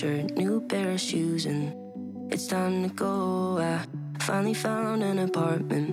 Shirt, new pair of shoes, and it's time to go. I finally found an apartment.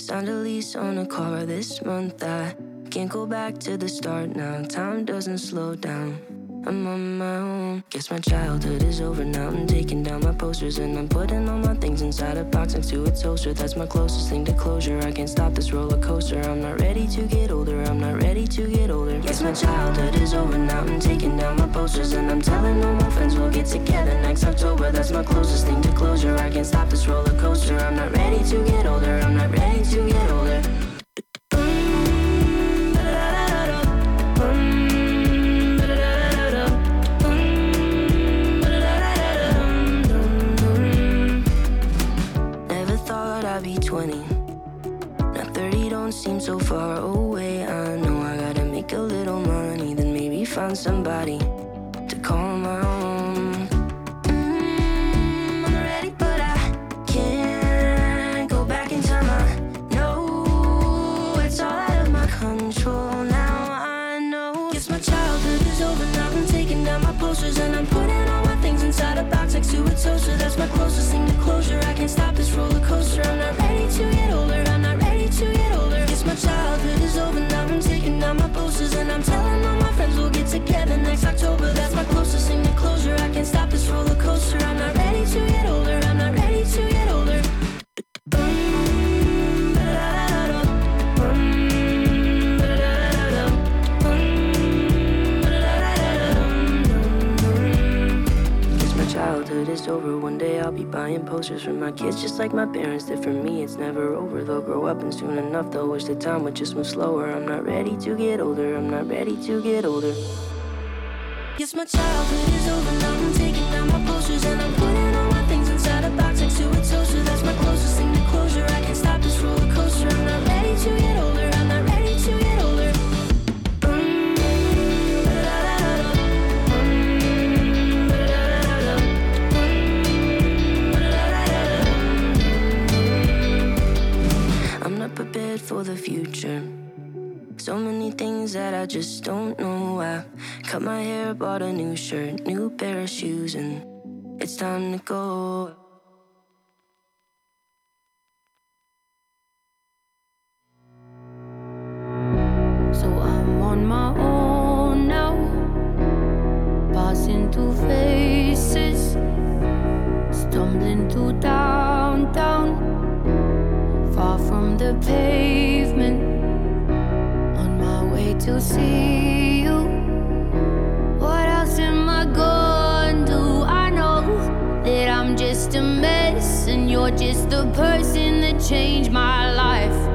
Signed a lease on a car this month. I can't go back to the start now. Time doesn't slow down. I'm on my own. Guess my childhood is over now. I'm taking down my posters and I'm putting all my things inside a box next to a toaster. That's my closest thing to closure. I can't stop this roller coaster. I'm not ready to get older. I'm not ready to get older. Guess my childhood is over now. I'm taking down my posters and I'm telling all my friends we'll get together next October. That's my closest thing to closure. I can't stop this roller coaster. I'm not ready to get older. I'm not ready to get older. So far away. I know I gotta make a little money, then maybe find somebody posters for my kids, just like my parents did for me. It's never over. They'll grow up, and soon enough they'll wish the time would just move slower. I'm not ready to get older. I'm not ready to get older. Yes, my childhood is over now. I'm taking down my posters and I'm putting all my things inside a box next to a toaster. That's my closest thing to closure. I can't stop this roller coaster. I'm not ready to get older. I'm not ready to get older. I'm not prepared for the future. So many things that I just don't know. I cut my hair, bought a new shirt, new pair of shoes, and it's time to go. So I'm on my own now, passing through faces, stumbling through downtown, far from the pavement, my to see you. What else am I gonna do? I know that I'm just a mess, and you're just the person that changed my life.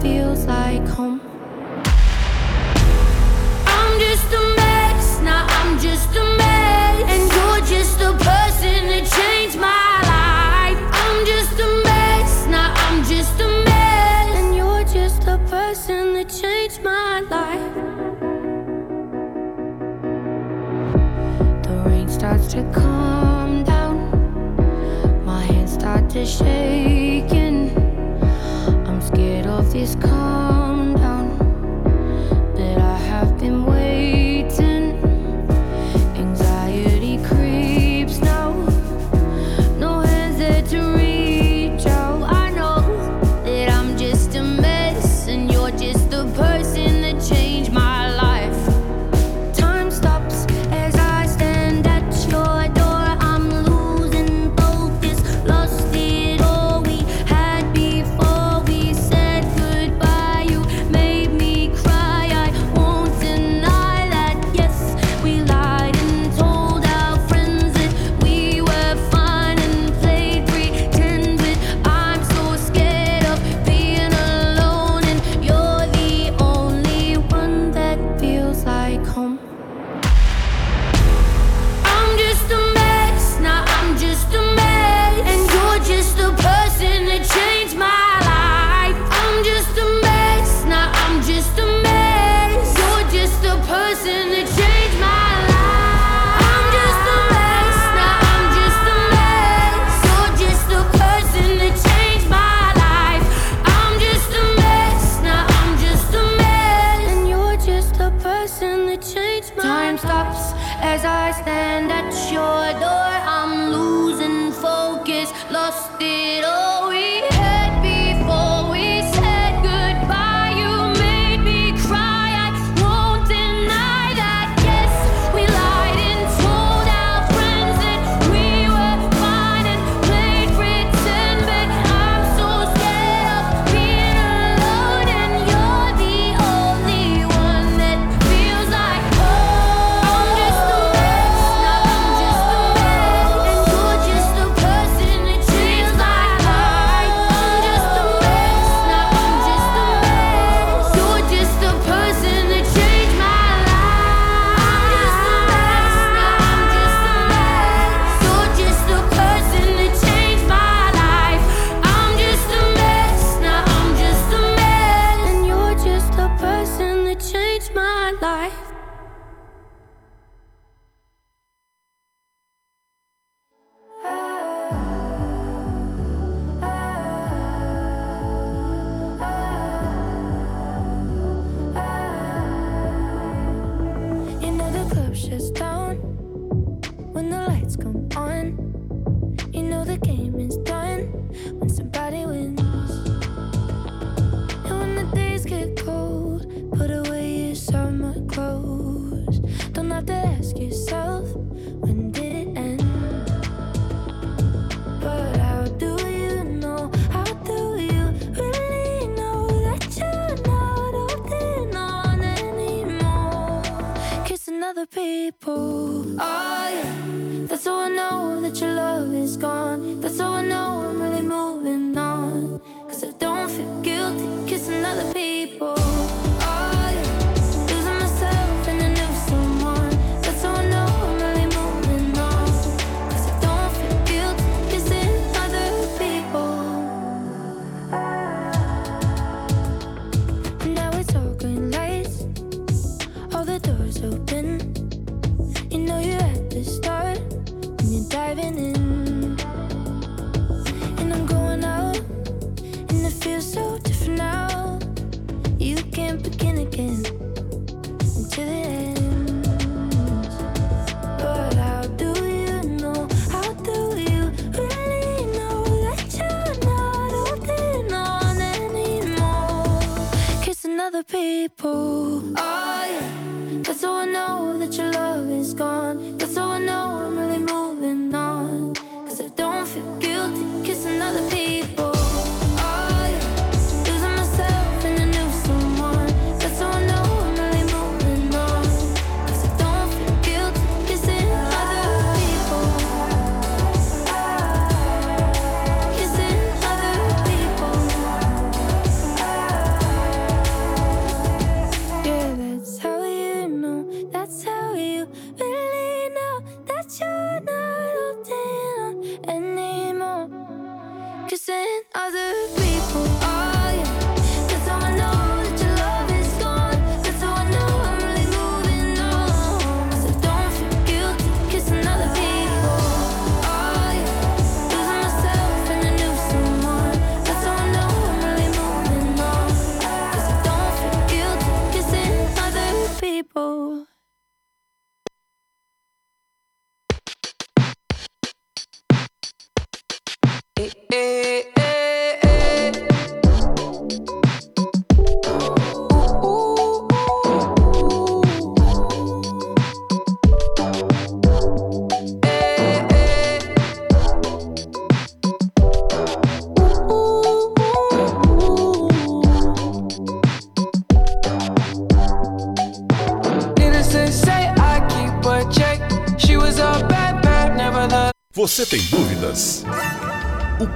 Feels like home. I'm just a mess, now I'm just a mess. And you're just the person that changed my life. I'm just a mess, now I'm just a mess. And you're just the person that changed my life. The rain starts to come down, my hands start to shaking.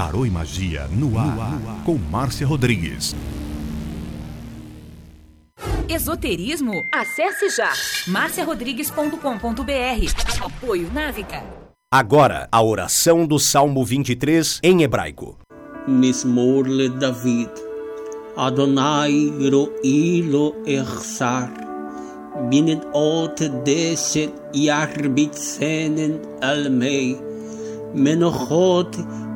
Tarô e Magia no ar, no ar. com Márcia Rodrigues. Esoterismo? Acesse já marciarodrigues.com.br. Apoio Návica. Agora, a oração do Salmo 23 em hebraico. Mismor le David. Adonai ro'i Ersar, echsar. Ot deset yarbitsenen almei. Menochot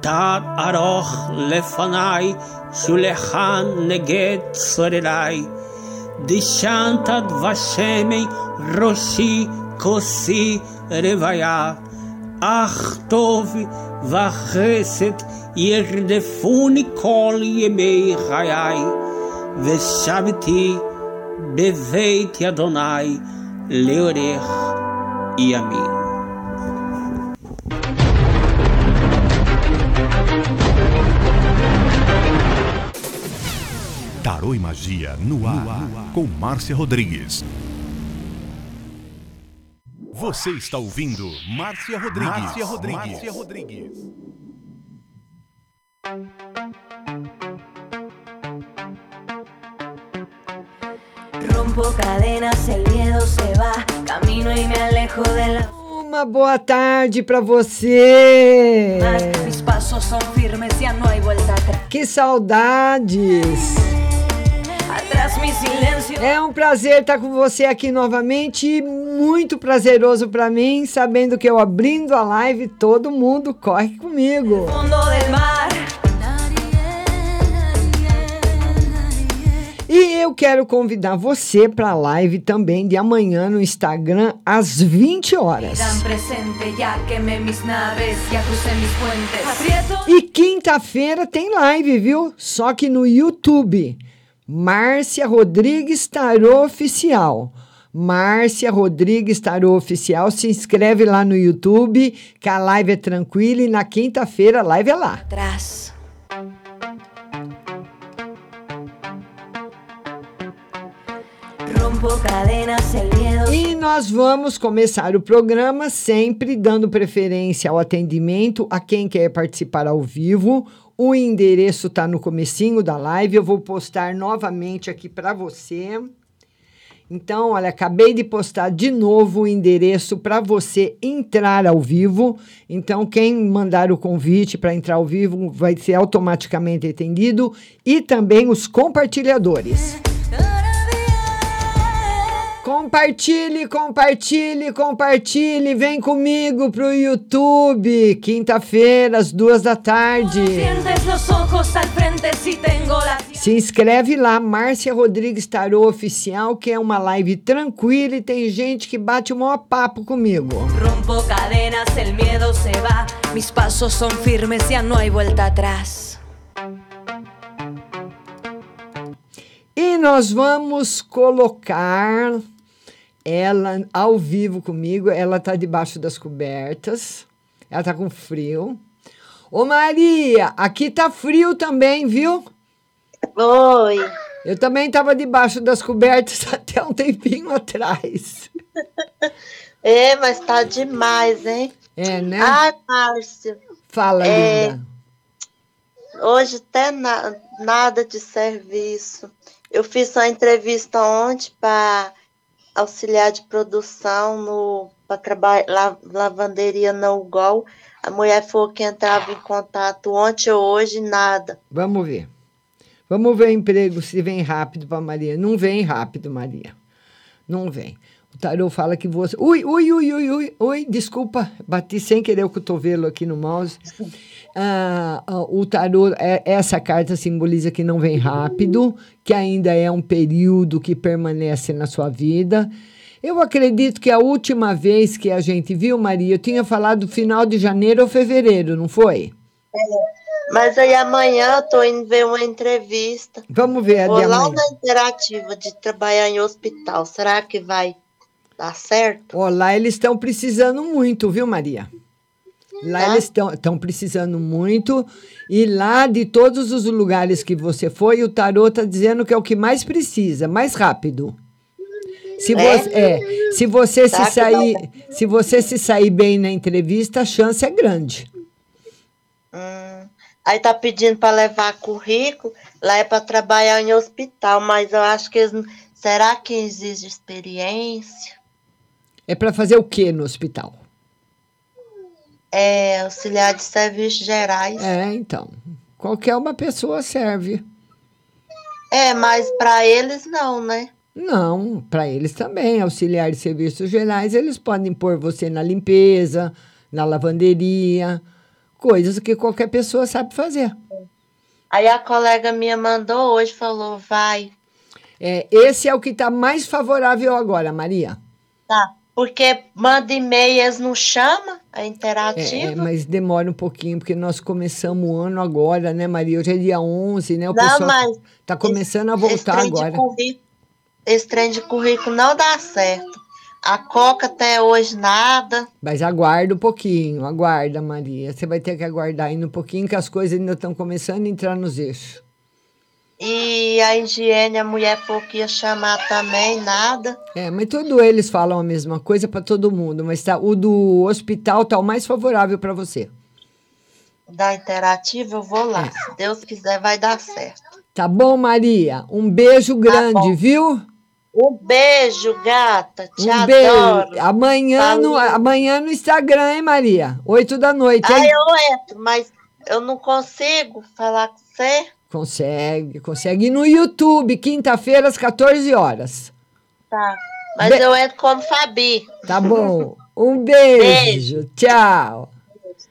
תת ארוך לפניי, שולחן נגד צורריי. דשנת דבשמי ראשי כוסי רוויה. אך טוב וחסד ירדפוני כל ימי חיי, ושבתי בבית אדוני לאורך ימים. Tarô e Magia no ar, com Márcia Rodrigues. Você está ouvindo Márcia Rodrigues. Márcia Rodrigues. Márcia Rodrigues. Rompo cadenas, el miedo se va, camino y me alejo de la. Uma boa tarde para você. Mis pasos É um prazer estar com você aqui novamente. Muito prazeroso para mim, sabendo que eu abrindo a live, todo mundo corre comigo. E eu quero convidar você para a live também de amanhã no Instagram às 20 horas. E quinta-feira tem live, viu? Só que no YouTube. Márcia Rodrigues Tarô Oficial. Márcia Rodrigues Tarô Oficial. Se inscreve lá no YouTube, que a live é tranquila e na quinta-feira a live é lá. Atrás. E nós vamos começar o programa sempre dando preferência ao atendimento a quem quer participar ao vivo. O endereço está no comecinho da live, eu vou postar novamente aqui para você. Então, olha, acabei de postar de novo o endereço para você entrar ao vivo. Então, quem mandar o convite para entrar ao vivo vai ser automaticamente atendido e também os compartilhadores. Compartilhe, compartilhe, compartilhe. Vem comigo pro YouTube, quinta-feira, às duas da tarde. Se inscreve lá, Márcia Rodrigues Tarô Oficial, que é uma live tranquila e tem gente que bate o maior papo comigo. Rompo cadenas, el miedo se va. Mis pasos son firmes, ya no hay vuelta atrás. E nós vamos colocar ela ao vivo comigo. Ela tá debaixo das cobertas. Ela tá com frio. Ô Maria, aqui tá frio também, viu? Oi. Eu também tava debaixo das cobertas até um tempinho atrás. É, mas tá demais, hein? É, né? Ai, Márcio, Fala, é, linda. hoje até na- nada de serviço. Eu fiz uma entrevista ontem para auxiliar de produção no para trabalhar lavanderia no UGOL. A mulher falou que entrava em contato ontem ou hoje, nada. Vamos ver. Vamos ver emprego se vem rápido para Maria. Não vem rápido, Maria. Não vem. O tarô fala que você. Ui, ui, ui, ui, ui, ui, desculpa, bati sem querer o cotovelo aqui no mouse. Ah, ah, o tarô, é, essa carta simboliza que não vem rápido, que ainda é um período que permanece na sua vida. Eu acredito que a última vez que a gente viu, Maria, eu tinha falado final de janeiro ou fevereiro, não foi? Mas aí amanhã eu tô indo ver uma entrevista. Vamos ver a Vou de lá amanhã. na Interativa de trabalhar em hospital. Será que vai dar certo? Ó, lá eles estão precisando muito, viu, Maria? Lá Tá. eles estão precisando muito. E lá, de todos os lugares que você foi, o tarô está dizendo que é o que mais precisa, mais rápido. Se É? você, é, se você Será se que vai sair, se você se sair bem na entrevista, a chance é grande. Hum, aí tá pedindo para levar currículo, lá é para trabalhar em hospital, mas eu acho que eles, não- será que exige experiência? É para fazer o quê no hospital? É auxiliar de serviços gerais. É, então. Qualquer uma pessoa serve. É, mas para eles não, né? Não, para eles também, auxiliar de serviços gerais, eles podem pôr você na limpeza, na lavanderia, coisas que qualquer pessoa sabe fazer. Aí a colega minha mandou hoje, falou, vai. É, esse é o que está mais favorável agora, Maria. Tá, porque manda e-mail, eles não chamam a É, interativa. é, mas demora um pouquinho, porque nós começamos o ano agora, né, Maria? Hoje é dia 11, né? O Não, pessoal mas está começando a Esse voltar trem de agora. esse trem de currículo não dá certo. A Coca até hoje nada. Mas aguarda um pouquinho, aguarda, Maria. Você vai ter que aguardar ainda um pouquinho, que as coisas ainda estão começando a entrar nos eixos. E a higiene, a mulher falou que ia chamar também, nada. É, mas todos eles falam a mesma coisa para todo mundo, mas tá, o do hospital tá o mais favorável para você. Da interativa, eu vou lá. Se Deus quiser, vai dar certo. Tá bom, Maria? Um beijo grande, bom. viu? Um beijo, gata. Te Um adoro. beijo. Amanhã no, amanhã no Instagram, hein, Maria? Oito da noite, Ah, hein? eu entro, mas eu não consigo falar com você. Consegue, consegue. E no YouTube, quinta-feira, às 14 horas. Tá. Mas Be- eu entro como Fabi. Tá bom? Um beijo. Tchau.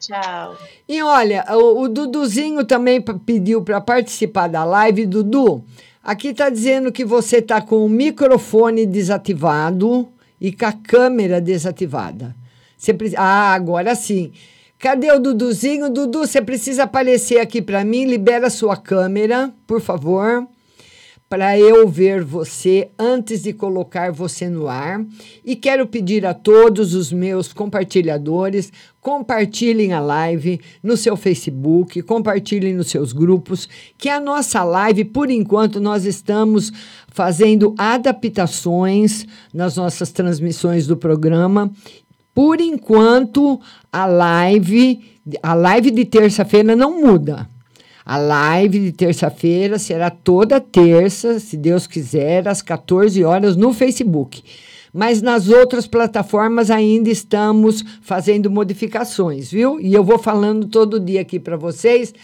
Tchau. E olha, o, o Duduzinho também pediu para participar da live. Dudu, aqui tá dizendo que você tá com o microfone desativado e com a câmera desativada. Você pre- Ah, agora sim. Cadê o Duduzinho? Dudu, você precisa aparecer aqui para mim. Libera sua câmera, por favor, para eu ver você antes de colocar você no ar. E quero pedir a todos os meus compartilhadores, compartilhem a live no seu Facebook, compartilhem nos seus grupos, que a nossa live, por enquanto, nós estamos fazendo adaptações nas nossas transmissões do programa. Por enquanto, a live, a live de terça-feira não muda. A live de terça-feira será toda terça, se Deus quiser, às 14 horas no Facebook. Mas nas outras plataformas ainda estamos fazendo modificações, viu? E eu vou falando todo dia aqui para vocês.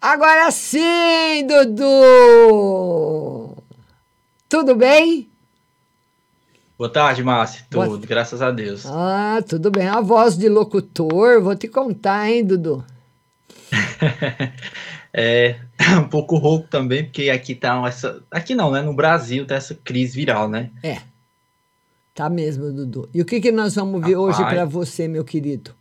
Agora sim, Dudu! Tudo bem? Boa tarde, Márcio. Boa- Tudo, graças a Deus. Ah, tudo bem. A voz de locutor, vou te contar, hein, Dudu? É um pouco rouco também, porque aqui tá essa. Aqui não, né? No Brasil tá essa crise viral, né? É. Tá mesmo, Dudu. E o que, que nós vamos ver hoje Rapaz. para você, meu querido?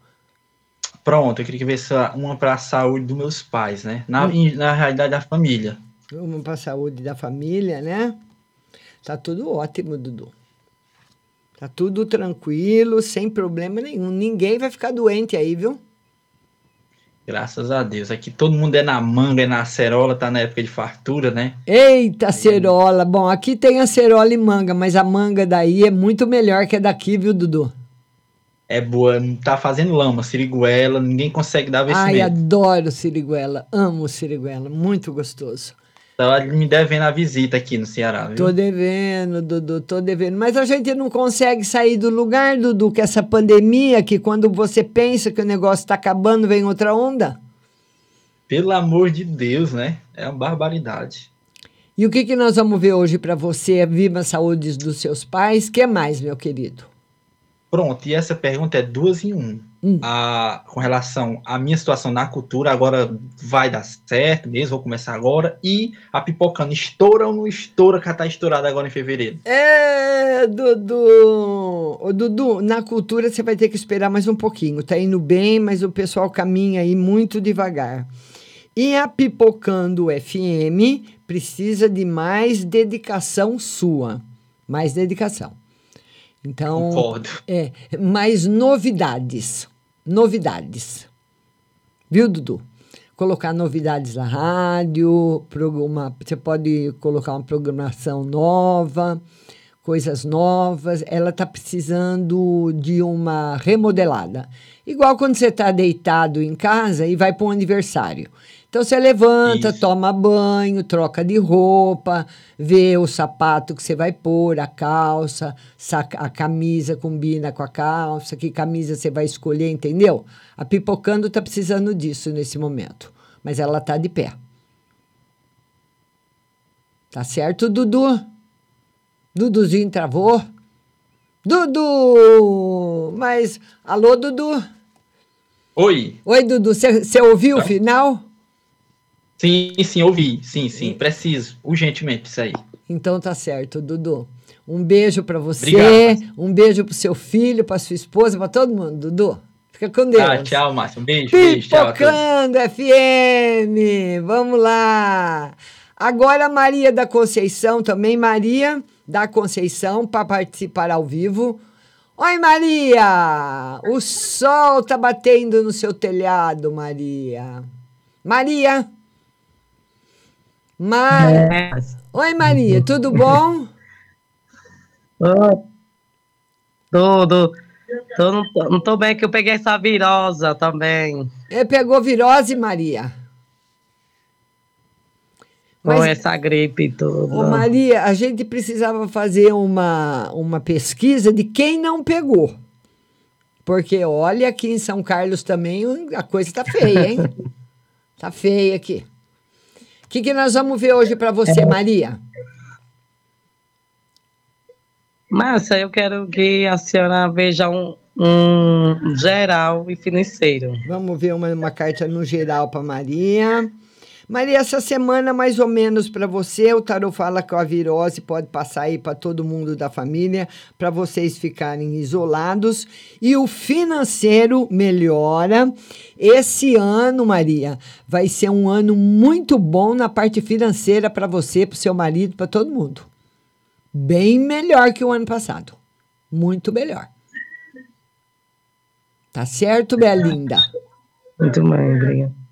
Pronto, eu queria ver essa, uma para a saúde dos meus pais, né? Na, Hum. na realidade da família. Vamos para a saúde da família, né? Tá tudo ótimo, Dudu. Tá tudo tranquilo, sem problema nenhum. Ninguém vai ficar doente aí, viu? Graças a Deus. Aqui todo mundo é na manga, é na acerola, tá na época de fartura, né? Eita, cerola. Bom, aqui tem a cerola e manga, mas a manga daí é muito melhor que a daqui, viu, Dudu? É boa, não tá fazendo lama, siriguela, ninguém consegue dar Ai, vestimento. adoro siriguela. Amo siriguela. Muito gostoso. Tá me devendo a visita aqui no Ceará, viu? Tô devendo, Dudu, tô devendo. Mas a gente não consegue sair do lugar, Dudu, que essa pandemia, que quando você pensa que o negócio tá acabando, vem outra onda. Pelo amor de Deus, né? É uma barbaridade. E o que, que nós vamos ver hoje para você? Viva a saúde dos seus pais. que mais, meu querido? Pronto, e essa pergunta é duas em um. Hum. A, com relação à minha situação na cultura, agora vai dar certo mesmo, vou começar agora. E a pipocando, estoura ou não estoura, que ela tá estourada agora em fevereiro? É, Dudu. Ô, Dudu, na cultura você vai ter que esperar mais um pouquinho. Tá indo bem, mas o pessoal caminha aí muito devagar. E a Pipocando FM precisa de mais dedicação sua. Mais dedicação. Então, Concordo. é, mais novidades. Novidades. Viu, Dudu? Colocar novidades na rádio, programa, você pode colocar uma programação nova, coisas novas. Ela está precisando de uma remodelada. Igual quando você está deitado em casa e vai para um aniversário. Então você levanta, toma banho, troca de roupa, vê o sapato que você vai pôr, a calça, saca- a camisa combina com a calça, que camisa você vai escolher, entendeu? A Pipocando tá precisando disso nesse momento, mas ela tá de pé. Tá certo, Dudu? Duduzinho travou? Dudu! Mas, alô, Dudu? Oi. Oi, Dudu, você ouviu o Tá. final? Sim, sim, ouvi. Sim, sim, preciso. Urgentemente isso aí. Então tá certo, Dudu. Um beijo pra você, Obrigado. um beijo pro seu filho, pra sua esposa, pra todo mundo, Dudu. Fica com Deus. Ah, tchau, Márcio. Um beijo, beijo, tchau. Pipocando FM, vamos lá. Agora Maria da Conceição também, Maria da Conceição, para participar ao vivo. Oi, Maria! O sol tá batendo no seu telhado, Maria. Maria! Mar... É. Oi, Maria, tudo bom? Tudo. Tô, não, tô, não tô bem que eu peguei essa virosa também. É, pegou virose, Maria? Com Mas- essa gripe tudo. Ô, Maria, a gente precisava fazer uma, uma pesquisa de quem não pegou. Porque olha, aqui em São Carlos também a coisa tá feia, hein? tá feia aqui. O que, que nós vamos ver hoje para você, Maria? Márcia, eu quero que a senhora veja um, um geral e financeiro. Vamos ver uma, uma carta no geral para Maria. Maria, essa semana, mais ou menos para você, o tarot fala que a virose pode passar aí para todo mundo da família, para vocês ficarem isolados. E o financeiro melhora. Esse ano, Maria, vai ser um ano muito bom na parte financeira para você, para seu marido, para todo mundo. Bem melhor que o ano passado. Muito melhor. Tá certo, minha linda? Muito bem, obrigada.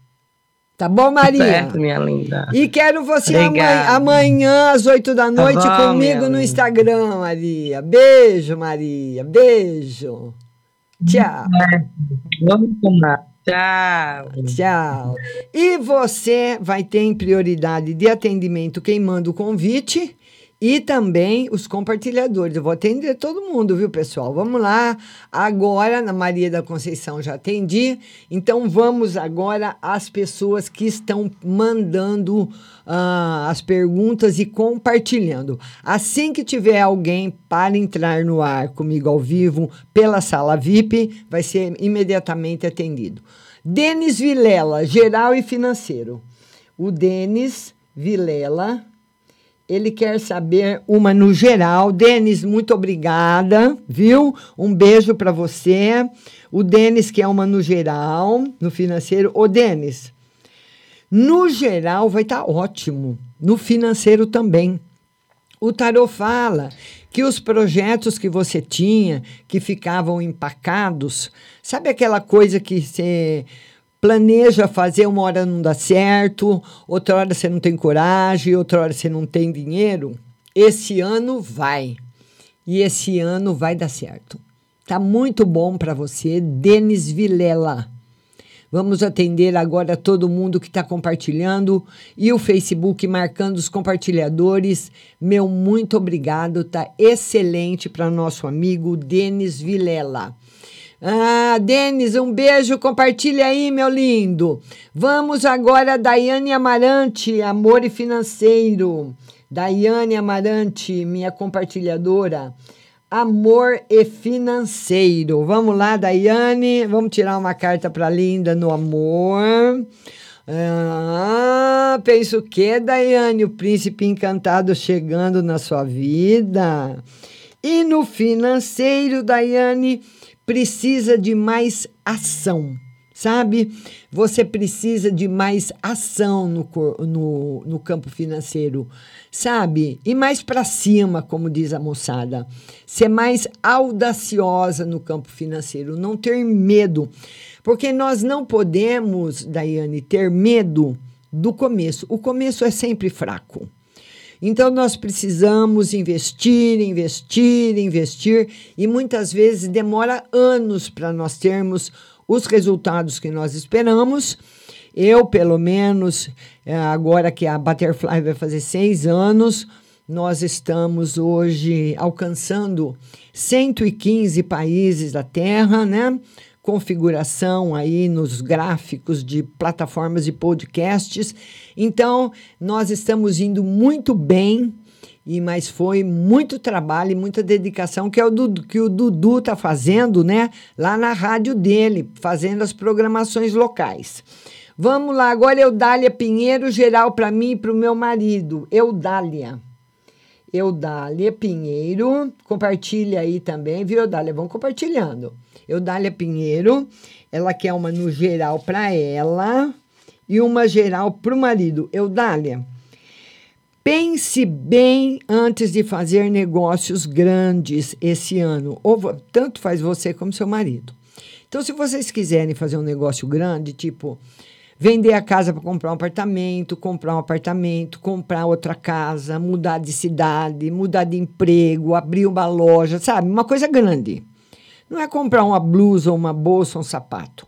Tá bom, Maria? Certo, minha linda. E quero você amanhã, amanhã, às 8 da noite, Tá bom, comigo no. Instagram, Maria. Beijo, Maria. Beijo. Tchau. Vamos tomar. Tchau. Tchau. E você vai ter em prioridade de atendimento quem manda o convite e também os compartilhadores. Eu vou atender todo mundo, viu, pessoal? Vamos lá. Agora, na Maria da Conceição já atendi. Então, vamos agora às pessoas que estão mandando ah, as perguntas e compartilhando. Assim que tiver alguém para entrar no ar comigo ao vivo pela sala VIP, vai ser imediatamente atendido. Denis Vilela, geral e financeiro. O Denis Vilela, ele quer saber uma no geral. Denis, muito obrigada, viu? Um beijo para você. O Denis quer uma no geral, no financeiro. Ô, Denis, no geral vai estar ótimo. No financeiro também. O tarot fala que os projetos que você tinha, que ficavam empacados, sabe aquela coisa que você planeja fazer, uma hora não dá certo, outra hora você não tem coragem, outra hora você não tem dinheiro? Esse ano vai. E esse ano vai dar certo. Tá muito bom para você, Denis Vilela. Vamos atender agora todo mundo que está compartilhando e o Facebook marcando os compartilhadores. Meu muito obrigado, tá excelente para nosso amigo Denis Vilela. Ah, Denis, um beijo, compartilha aí, meu lindo. Vamos agora, Daiane Amarante, Amor e Financeiro. Daiane Amarante, minha compartilhadora. Amor e financeiro. Vamos lá, Daiane. Vamos tirar uma carta para Linda no amor. Ah, penso que, Daiane, o príncipe encantado chegando na sua vida. E no financeiro, Daiane, precisa de mais ação, sabe? Você precisa de mais ação no, no, no campo financeiro, sabe? E mais para cima, como diz a moçada. Ser mais audaciosa no campo financeiro, não ter medo. Porque nós não podemos, Daiane, ter medo do começo. O começo é sempre fraco. Então, nós precisamos investir, investir, investir, e muitas vezes demora anos para nós termos os resultados que nós esperamos. Eu, pelo menos, eh, agora que a Butterfly vai fazer seis anos, nós estamos hoje alcançando 115 países da Terra, né? Configuração aí nos gráficos de plataformas de podcasts. Então, nós estamos indo muito bem, e mas foi muito trabalho e muita dedicação que, é o Dudu, que o Dudu está fazendo, né? Lá na rádio dele, fazendo as programações locais. Vamos lá, agora Eudália Pinheiro, geral para mim e para o meu marido. Eudália. Eudália Pinheiro, compartilha aí também, viu, Eudália? Vamos compartilhando. Eudália Pinheiro, ela quer uma no geral para ela e uma geral para o marido. Eudália, pense bem antes de fazer negócios grandes esse ano. Ou tanto faz você como seu marido. Então, se vocês quiserem fazer um negócio grande, tipo Vender a casa para comprar um apartamento, comprar um apartamento, comprar outra casa, mudar de cidade, mudar de emprego, abrir uma loja, sabe? Uma coisa grande. Não é comprar uma blusa, uma bolsa, um sapato.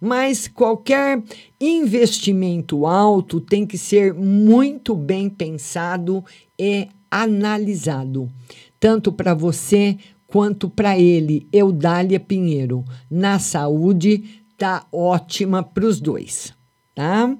Mas qualquer investimento alto tem que ser muito bem pensado e analisado, tanto para você quanto para ele, Eudália Pinheiro. Na saúde, tá ótima para os dois tá?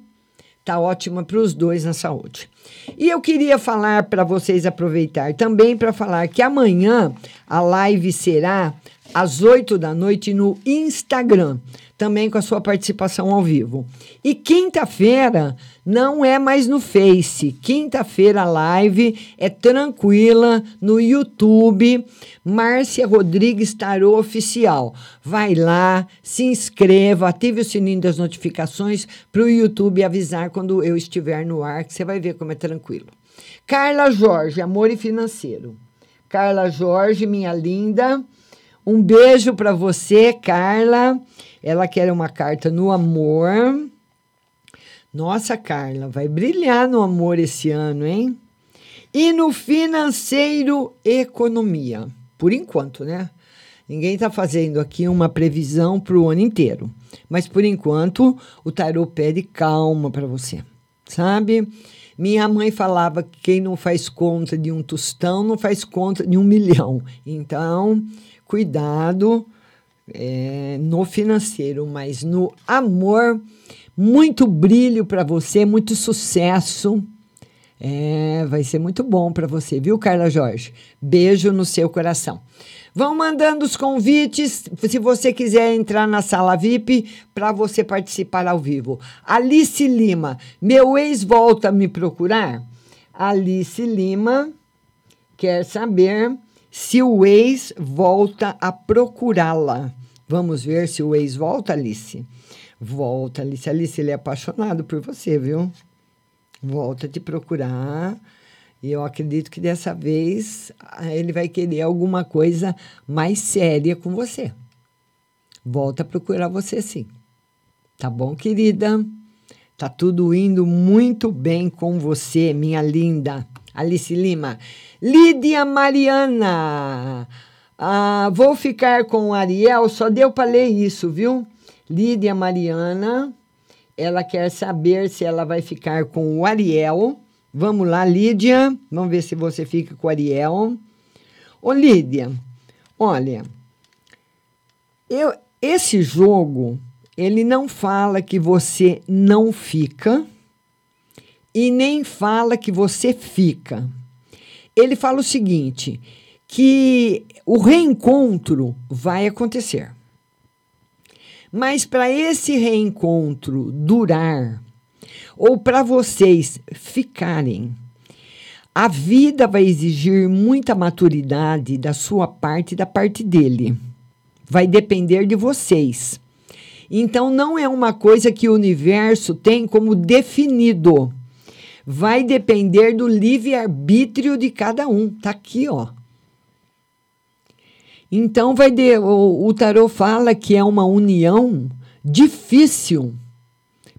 Tá ótima para os dois na saúde. E eu queria falar para vocês aproveitar também para falar que amanhã a live será às 8 da noite no Instagram, também com a sua participação ao vivo. E quinta-feira não é mais no Face. Quinta-feira a live é tranquila no YouTube. Márcia Rodrigues Tarô Oficial. Vai lá, se inscreva, ative o sininho das notificações para o YouTube avisar quando eu estiver no ar, que você vai ver como é tranquilo. Carla Jorge, amor e financeiro. Carla Jorge, minha linda. Um beijo para você, Carla. Ela quer uma carta no amor. Nossa, Carla, vai brilhar no amor esse ano, hein? E no financeiro, economia. Por enquanto, né? Ninguém está fazendo aqui uma previsão para o ano inteiro. Mas por enquanto, o tarô pede calma para você, sabe? Minha mãe falava que quem não faz conta de um tostão não faz conta de um milhão. Então, cuidado é, no financeiro, mas no amor, muito brilho para você, muito sucesso. É, vai ser muito bom para você, viu, Carla Jorge? Beijo no seu coração. Vão mandando os convites, se você quiser entrar na sala VIP para você participar ao vivo. Alice Lima, meu ex volta a me procurar? Alice Lima quer saber se o ex volta a procurá-la. Vamos ver se o ex volta, Alice. Volta, Alice. Alice, ele é apaixonado por você, viu? Volta te procurar. E eu acredito que dessa vez ah, ele vai querer alguma coisa mais séria com você. Volta a procurar você sim. Tá bom, querida? Tá tudo indo muito bem com você, minha linda. Alice Lima. Lídia Mariana. Ah, vou ficar com o Ariel, só deu para ler isso, viu? Lídia Mariana, ela quer saber se ela vai ficar com o Ariel. Vamos lá, Lídia, vamos ver se você fica com o Ariel. Ô, Lídia, olha, eu, esse jogo, ele não fala que você não fica e nem fala que você fica. Ele fala o seguinte, que o reencontro vai acontecer. Mas para esse reencontro durar, ou para vocês ficarem, a vida vai exigir muita maturidade da sua parte e da parte dele. Vai depender de vocês. Então, não é uma coisa que o universo tem como definido. Vai depender do livre-arbítrio de cada um. Tá aqui, ó. Então vai de, o, o tarô fala que é uma união difícil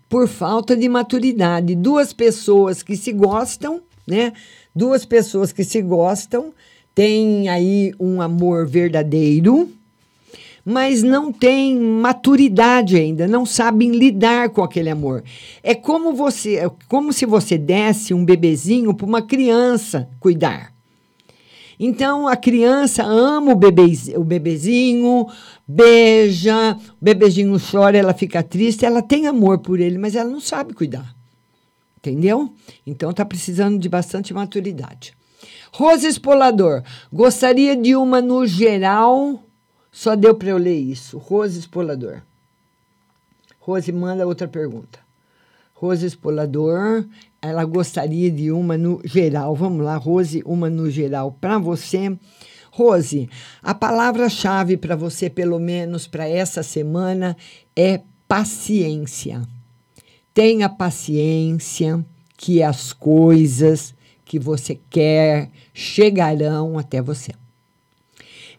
por falta de maturidade. Duas pessoas que se gostam, né? Duas pessoas que se gostam, têm aí um amor verdadeiro, mas não têm maturidade ainda, não sabem lidar com aquele amor. É como você, é como se você desse um bebezinho para uma criança cuidar. Então a criança ama o, bebezinho, o bebezinho, beija, o bebezinho chora, ela fica triste, ela tem amor por ele, mas ela não sabe cuidar. Entendeu? Então está precisando de bastante maturidade. Rose Espolador, gostaria de uma no geral. Só deu para eu ler isso. Rose Espolador. Rose manda outra pergunta. Rose Espolador, ela gostaria de uma no geral. Vamos lá, Rose, uma no geral para você. Rose, a palavra-chave para você, pelo menos para essa semana, é paciência. Tenha paciência, que as coisas que você quer chegarão até você.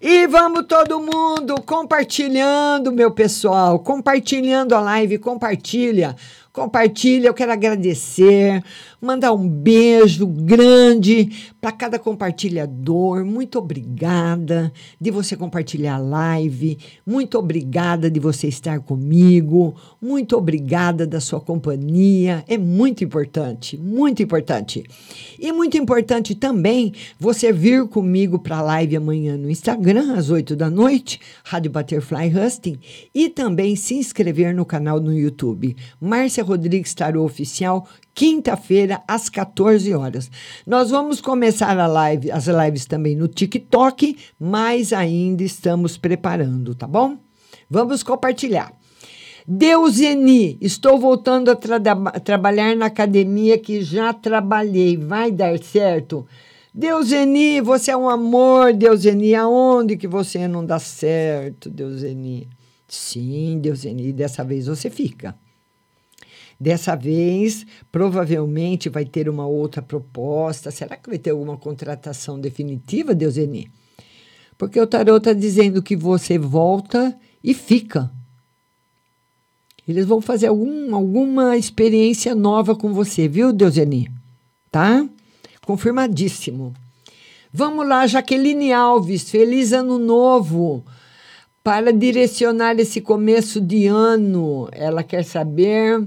E vamos todo mundo compartilhando, meu pessoal, compartilhando a live, compartilha. Compartilha, eu quero agradecer, mandar um beijo grande para cada compartilhador. Muito obrigada de você compartilhar a live. Muito obrigada de você estar comigo. Muito obrigada da sua companhia. É muito importante, muito importante. E muito importante também você vir comigo para a live amanhã no Instagram, às 8 da noite, Rádio Butterfly Husting, e também se inscrever no canal no YouTube. Márcia Rodrigues Tarô Oficial, quinta-feira, às 14 horas. Nós vamos começar a live, as lives também no TikTok, mas ainda estamos preparando, tá bom? Vamos compartilhar. Deuseni, estou voltando a tra trabalhar na academia que já trabalhei. Vai dar certo? Deuseni, você é um amor, Deuseni. Aonde que você não dá certo, Deuseni? Sim, Deuseni, dessa vez você fica. Dessa vez, provavelmente vai ter uma outra proposta. Será que vai ter alguma contratação definitiva, Deuseni? Porque o tarot está dizendo que você volta e fica. Eles vão fazer algum, alguma experiência nova com você, viu, Deuseni? Tá? Confirmadíssimo. Vamos lá, Jaqueline Alves, feliz ano novo. Para direcionar esse começo de ano, ela quer saber.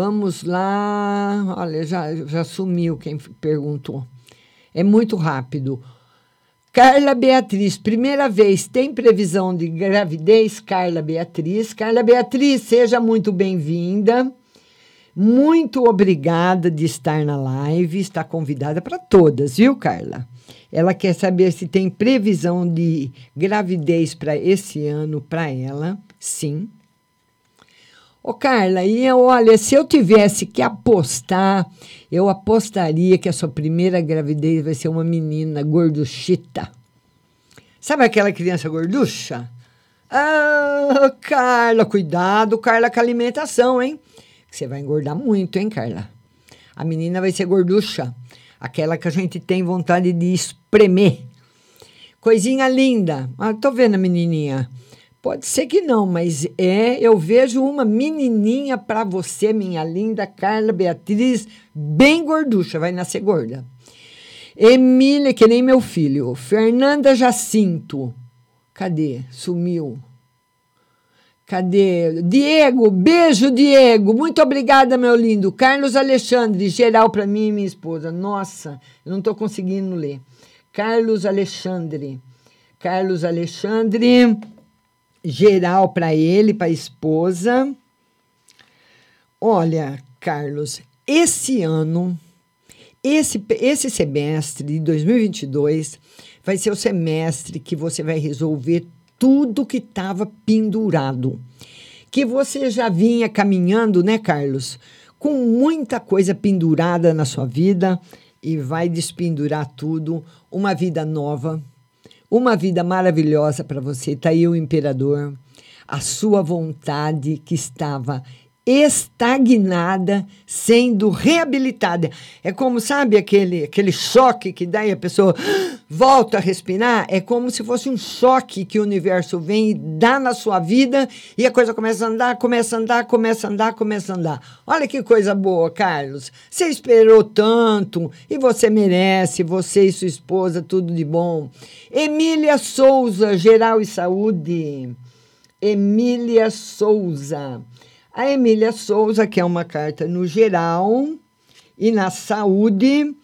Vamos lá. Olha, já, já sumiu quem perguntou. É muito rápido. Carla Beatriz, primeira vez, tem previsão de gravidez? Carla Beatriz. Carla Beatriz, seja muito bem-vinda. Muito obrigada de estar na live. Está convidada para todas, viu, Carla? Ela quer saber se tem previsão de gravidez para esse ano para ela. Sim. Ô, Carla, e eu, olha, se eu tivesse que apostar, eu apostaria que a sua primeira gravidez vai ser uma menina gorduchita. Sabe aquela criança gorducha? Ah, Carla, cuidado, Carla, com a alimentação, hein? Você vai engordar muito, hein, Carla? A menina vai ser gorducha. Aquela que a gente tem vontade de espremer. Coisinha linda. Ah, tô vendo a menininha. Pode ser que não, mas é, eu vejo uma menininha para você, minha linda Carla Beatriz, bem gorducha, vai nascer gorda. Emília, que nem meu filho. Fernanda Jacinto. Cadê? Sumiu. Cadê? Diego, beijo, Diego. Muito obrigada, meu lindo. Carlos Alexandre, geral para mim e minha esposa. Nossa, eu não estou conseguindo ler. Carlos Alexandre. Carlos Alexandre geral para ele, para a esposa. Olha, Carlos, esse ano, esse, esse semestre de 2022 vai ser o semestre que você vai resolver tudo que estava pendurado. Que você já vinha caminhando, né, Carlos? Com muita coisa pendurada na sua vida e vai despendurar tudo, uma vida nova, uma vida maravilhosa para você. Está aí o imperador, a sua vontade que estava estagnada, sendo reabilitada. É como, sabe, aquele, aquele choque que daí a pessoa volta a respirar? É como se fosse um choque que o universo vem e dá na sua vida e a coisa começa a andar, começa a andar, começa a andar, começa a andar. Olha que coisa boa, Carlos. Você esperou tanto e você merece, você e sua esposa, tudo de bom. Emília Souza, Geral e Saúde. Emília Souza. A Emília Souza, que é uma carta no geral e na saúde.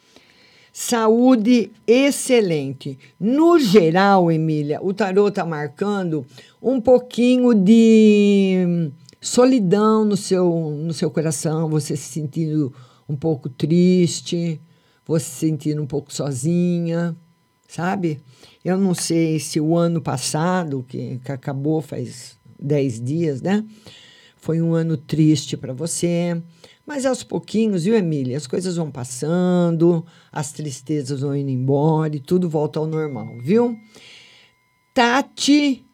Saúde excelente. No geral, Emília, o tarot está marcando um pouquinho de solidão no seu, no seu coração, você se sentindo um pouco triste, você se sentindo um pouco sozinha, sabe? Eu não sei se o ano passado, que, que acabou faz 10 dias, né? Foi um ano triste para você, mas aos pouquinhos, viu, Emília? As coisas vão passando, as tristezas vão indo embora e tudo volta ao normal, viu? Tati.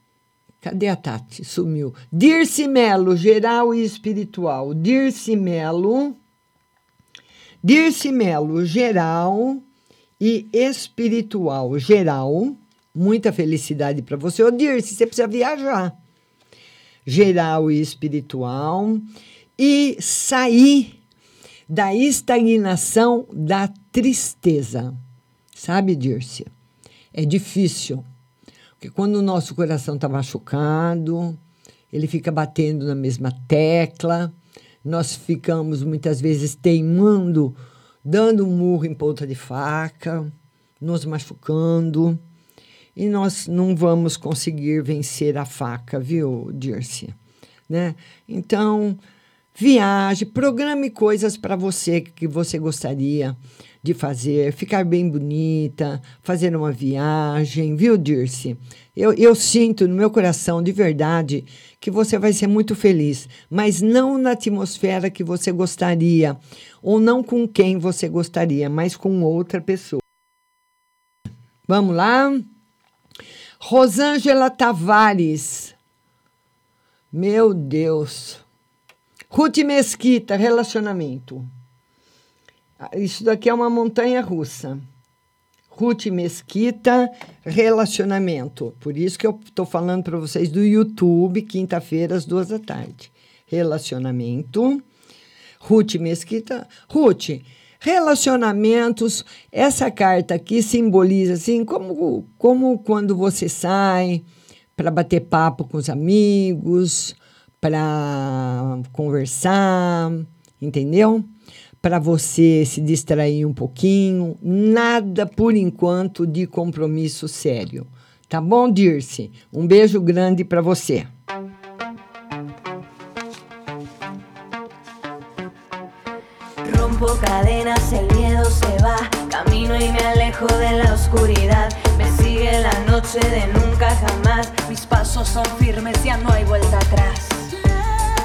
Cadê a Tati? Sumiu. Dirce Melo, geral e espiritual. Dirce Melo. Dirce Melo, geral e espiritual. Geral. Muita felicidade para você. Ô, Dirce, você precisa viajar geral e espiritual. e sair da estagnação da tristeza. Sabe, Dirce? É difícil. Porque quando o nosso coração está machucado, ele fica batendo na mesma tecla, nós ficamos muitas vezes teimando, dando um murro em ponta de faca, nos machucando, e nós não vamos conseguir vencer a faca, viu, Dirce? Né? Então, viaje, programe coisas para você que você gostaria de fazer, ficar bem bonita, fazer uma viagem, viu, Dirce? Eu, eu sinto no meu coração, de verdade, que você vai ser muito feliz, mas não na atmosfera que você gostaria, ou não com quem você gostaria, mas com outra pessoa. Vamos lá? Rosângela Tavares. Meu Deus. Ruth Mesquita, relacionamento. Isso daqui é uma montanha russa. Ruth Mesquita, relacionamento. Por isso que eu estou falando para vocês do YouTube, quinta-feira, às duas da tarde. Relacionamento. Ruth Mesquita. Ruth, relacionamentos. Essa carta aqui simboliza assim, como, como quando você sai para bater papo com os amigos, para conversar, entendeu? Para você se distrair um pouquinho, nada por enquanto de compromisso sério. Tá bom, Dirce? Um beijo grande para você. Cadenas, el miedo se va. Camino y me alejo de la oscuridad. Me sigue la noche de nunca jamás. Mis pasos son firmes, ya no hay vuelta atrás.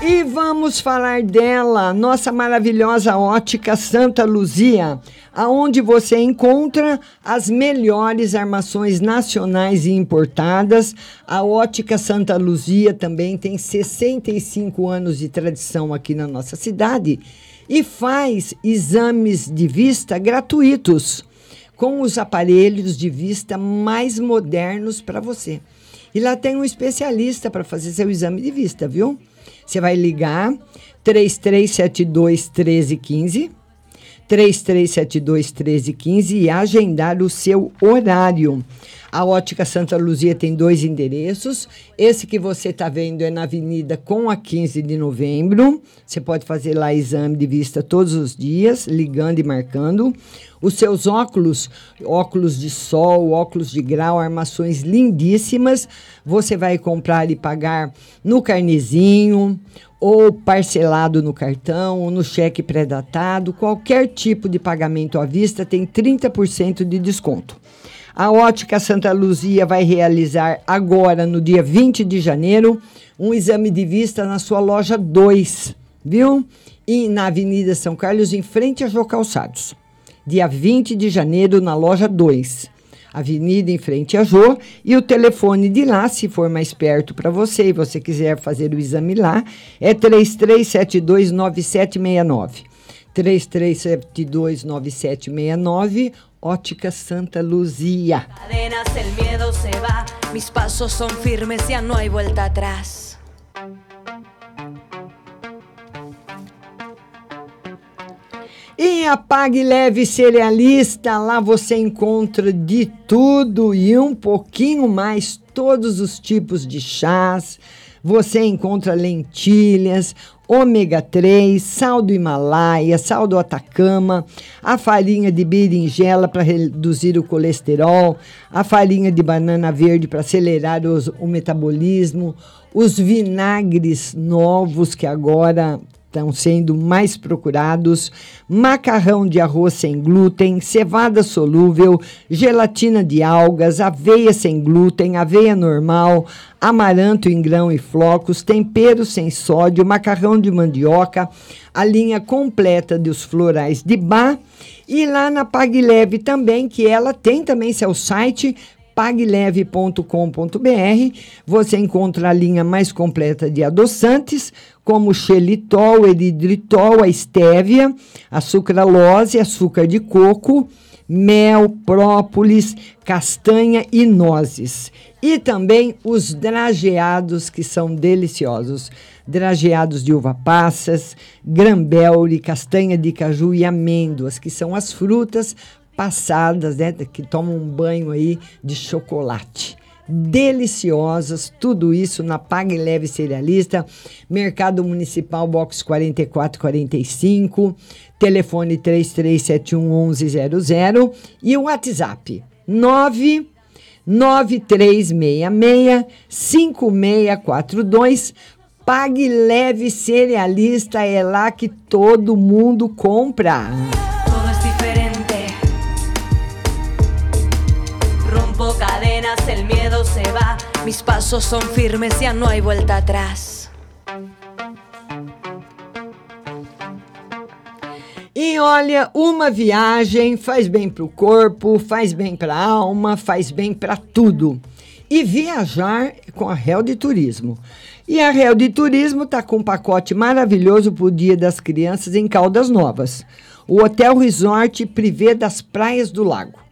E vamos falar dela, nossa maravilhosa ótica Santa Luzia, aonde você encontra as melhores armações nacionais e importadas. A ótica Santa Luzia também tem 65 anos de tradição aqui na nossa cidade e faz exames de vista gratuitos com os aparelhos de vista mais modernos para você. E lá tem um especialista para fazer seu exame de vista, viu? Você vai ligar 3372 1315, 3372 1315 e agendar o seu horário. A Ótica Santa Luzia tem dois endereços. Esse que você está vendo é na Avenida com a 15 de novembro. Você pode fazer lá exame de vista todos os dias, ligando e marcando. Os seus óculos, óculos de sol, óculos de grau, armações lindíssimas, você vai comprar e pagar no carnezinho, ou parcelado no cartão, ou no cheque pré-datado. Qualquer tipo de pagamento à vista tem 30% de desconto. A Ótica Santa Luzia vai realizar agora, no dia 20 de janeiro, um exame de vista na sua loja 2, viu? E na Avenida São Carlos, em frente a Jô Calçados. Dia 20 de janeiro, na loja 2. Avenida em frente a Jô. E o telefone de lá, se for mais perto para você e você quiser fazer o exame lá, é 33729769. 33729769 Ótica Santa Luzia. Cadenas, el miedo se va. Mis pasos son firmes, ya no hay vuelta atrás. E a Pague Leve Cerealista, lá você encontra de tudo e um pouquinho mais, todos os tipos de chás. Você encontra lentilhas, ômega 3, sal do Himalaia, sal do Atacama, a farinha de berinjela para reduzir o colesterol, a farinha de banana verde para acelerar os, o metabolismo, os vinagres novos que agora estão sendo mais procurados, macarrão de arroz sem glúten, cevada solúvel, gelatina de algas, aveia sem glúten, aveia normal, amaranto em grão e flocos, tempero sem sódio, macarrão de mandioca, a linha completa dos florais de bar e lá na Pag Leve também, que ela tem também seu site pagleve.com.br. Você encontra a linha mais completa de adoçantes, como xelitol, eridritol, a estévia, a sucralose, açúcar de coco, mel, própolis, castanha e nozes. E também os drageados, que são deliciosos. Drageados de uva passas, grambelre, castanha de caju e amêndoas, que são as frutas passadas, né, que tomam um banho aí de chocolate. Deliciosas, tudo isso na Pague Leve Cerealista, Mercado Municipal Box 4445, telefone 3371 1100 e o WhatsApp 9 9366 5642 Pague Leve Cerealista é lá que todo mundo compra. Se va. Mis pasos son firmes, ya no hay vuelta atrás. E olha, uma viagem faz bem para o corpo, faz bem para a alma, faz bem para tudo. E viajar com a Real de Turismo. E a Real de Turismo está com um pacote maravilhoso para o Dia das Crianças em Caldas Novas. O Hotel Resort Privé das Praias do Lago.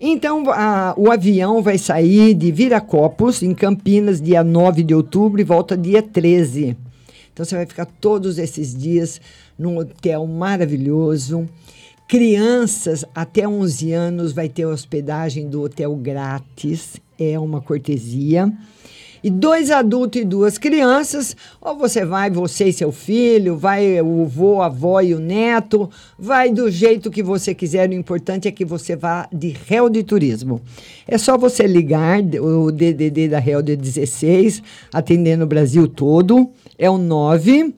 Então, a- o avião vai sair de Viracopos, em Campinas, dia 9 de outubro, e volta dia 13. Então, você vai ficar todos esses dias num hotel maravilhoso. Crianças até 11 anos vai ter hospedagem do hotel grátis, é uma cortesia. E dois adultos e duas crianças, ou você vai, você e seu filho, vai o vô, a avó e o neto, vai do jeito que você quiser. O importante é que você vá de réu de turismo. É só você ligar o DDD da réu de 16, atendendo o Brasil todo. É o 9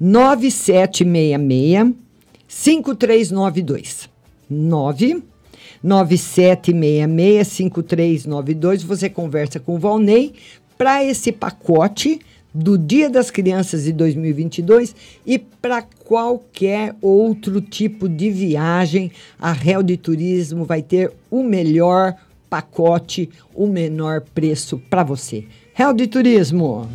9766 5392. 9 9766-5392. Você conversa com o Valnei para esse pacote do Dia das Crianças de 2022 e para qualquer outro tipo de viagem, a Real de Turismo vai ter o melhor pacote, o menor preço para você. Real de Turismo.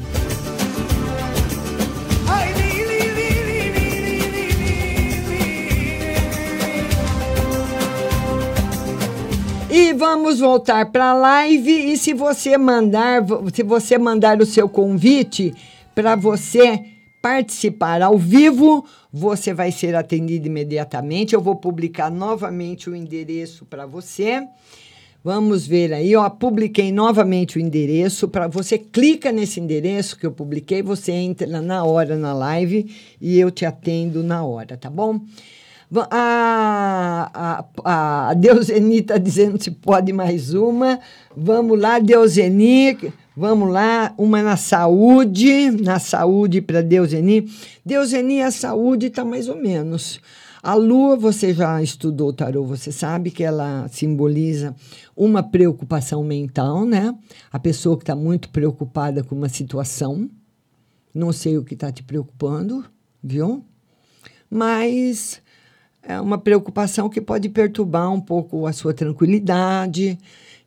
E vamos voltar para a live e se você mandar, se você mandar o seu convite para você participar ao vivo, você vai ser atendido imediatamente. Eu vou publicar novamente o endereço para você. Vamos ver aí, ó, publiquei novamente o endereço para você clica nesse endereço que eu publiquei, você entra na hora na live e eu te atendo na hora, tá bom? A, a, a Deuseni está dizendo se pode mais uma. Vamos lá, Deuseni. Vamos lá, uma na saúde. Na saúde para Deuseni. Deuseni, a saúde está mais ou menos. A lua, você já estudou tarô, você sabe que ela simboliza uma preocupação mental, né? A pessoa que está muito preocupada com uma situação. Não sei o que está te preocupando, viu? Mas é uma preocupação que pode perturbar um pouco a sua tranquilidade.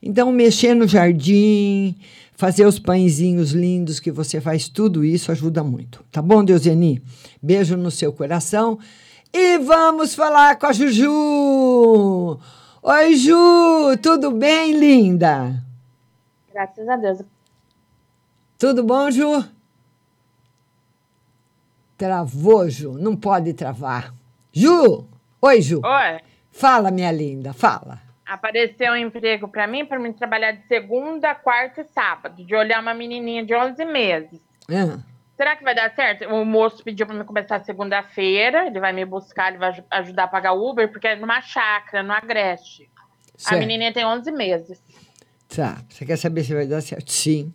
Então, mexer no jardim, fazer os pãezinhos lindos que você faz, tudo isso ajuda muito. Tá bom, Deuseni? Beijo no seu coração. E vamos falar com a Juju! Oi, Ju! Tudo bem, linda? Graças a Deus. Tudo bom, Ju? Travou, Ju. Não pode travar. Ju! Oi, Ju. Oi. Fala, minha linda, fala. Apareceu um emprego pra mim, pra mim trabalhar de segunda, quarta e sábado, de olhar uma menininha de 11 meses. Ah, Será que vai dar certo? O moço pediu pra mim começar segunda-feira, ele vai me buscar, ele vai aj- ajudar a pagar o Uber, porque é numa chácara, no Agreste. A Certo. menininha tem 11 meses. tá. Você quer saber se vai dar certo? Sim.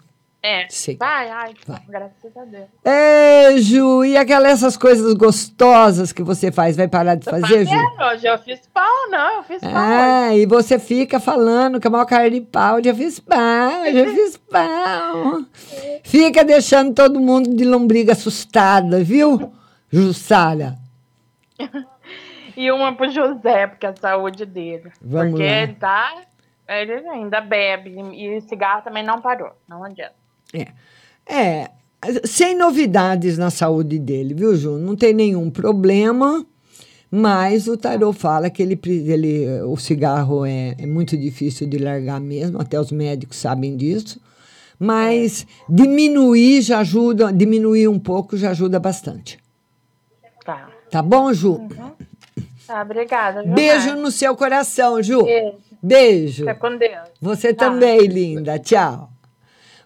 É. Vai, ai, Vai. graças a Deus. Ei, Ju, e aquelas essas coisas gostosas que você faz, vai parar de fazer, Ju? Hoje eu fiz pau, não, eu fiz pau. Ah, e você fica falando com a maior cara de pau, já fiz pau, já fiz pau. Fica deixando todo mundo de lombriga assustada, viu, Jussara? E uma pro José, porque é a saúde dele. Vamos porque lá. ele tá. Ele ainda bebe. E cigarro também não parou. Não adianta. É. É, sem novidades na saúde dele, viu, Ju? Não tem nenhum problema, Mas o tarô fala que ele, ele, o cigarro é, é muito difícil de largar mesmo, até os médicos sabem disso. Mas diminuir já ajuda, diminuir um pouco já ajuda bastante. Tá. Tá bom, Ju? Tá, obrigada. Beijo no seu coração, Ju. Beijo. Beijo. Fica com Deus. Você Tá. também, linda. Tchau.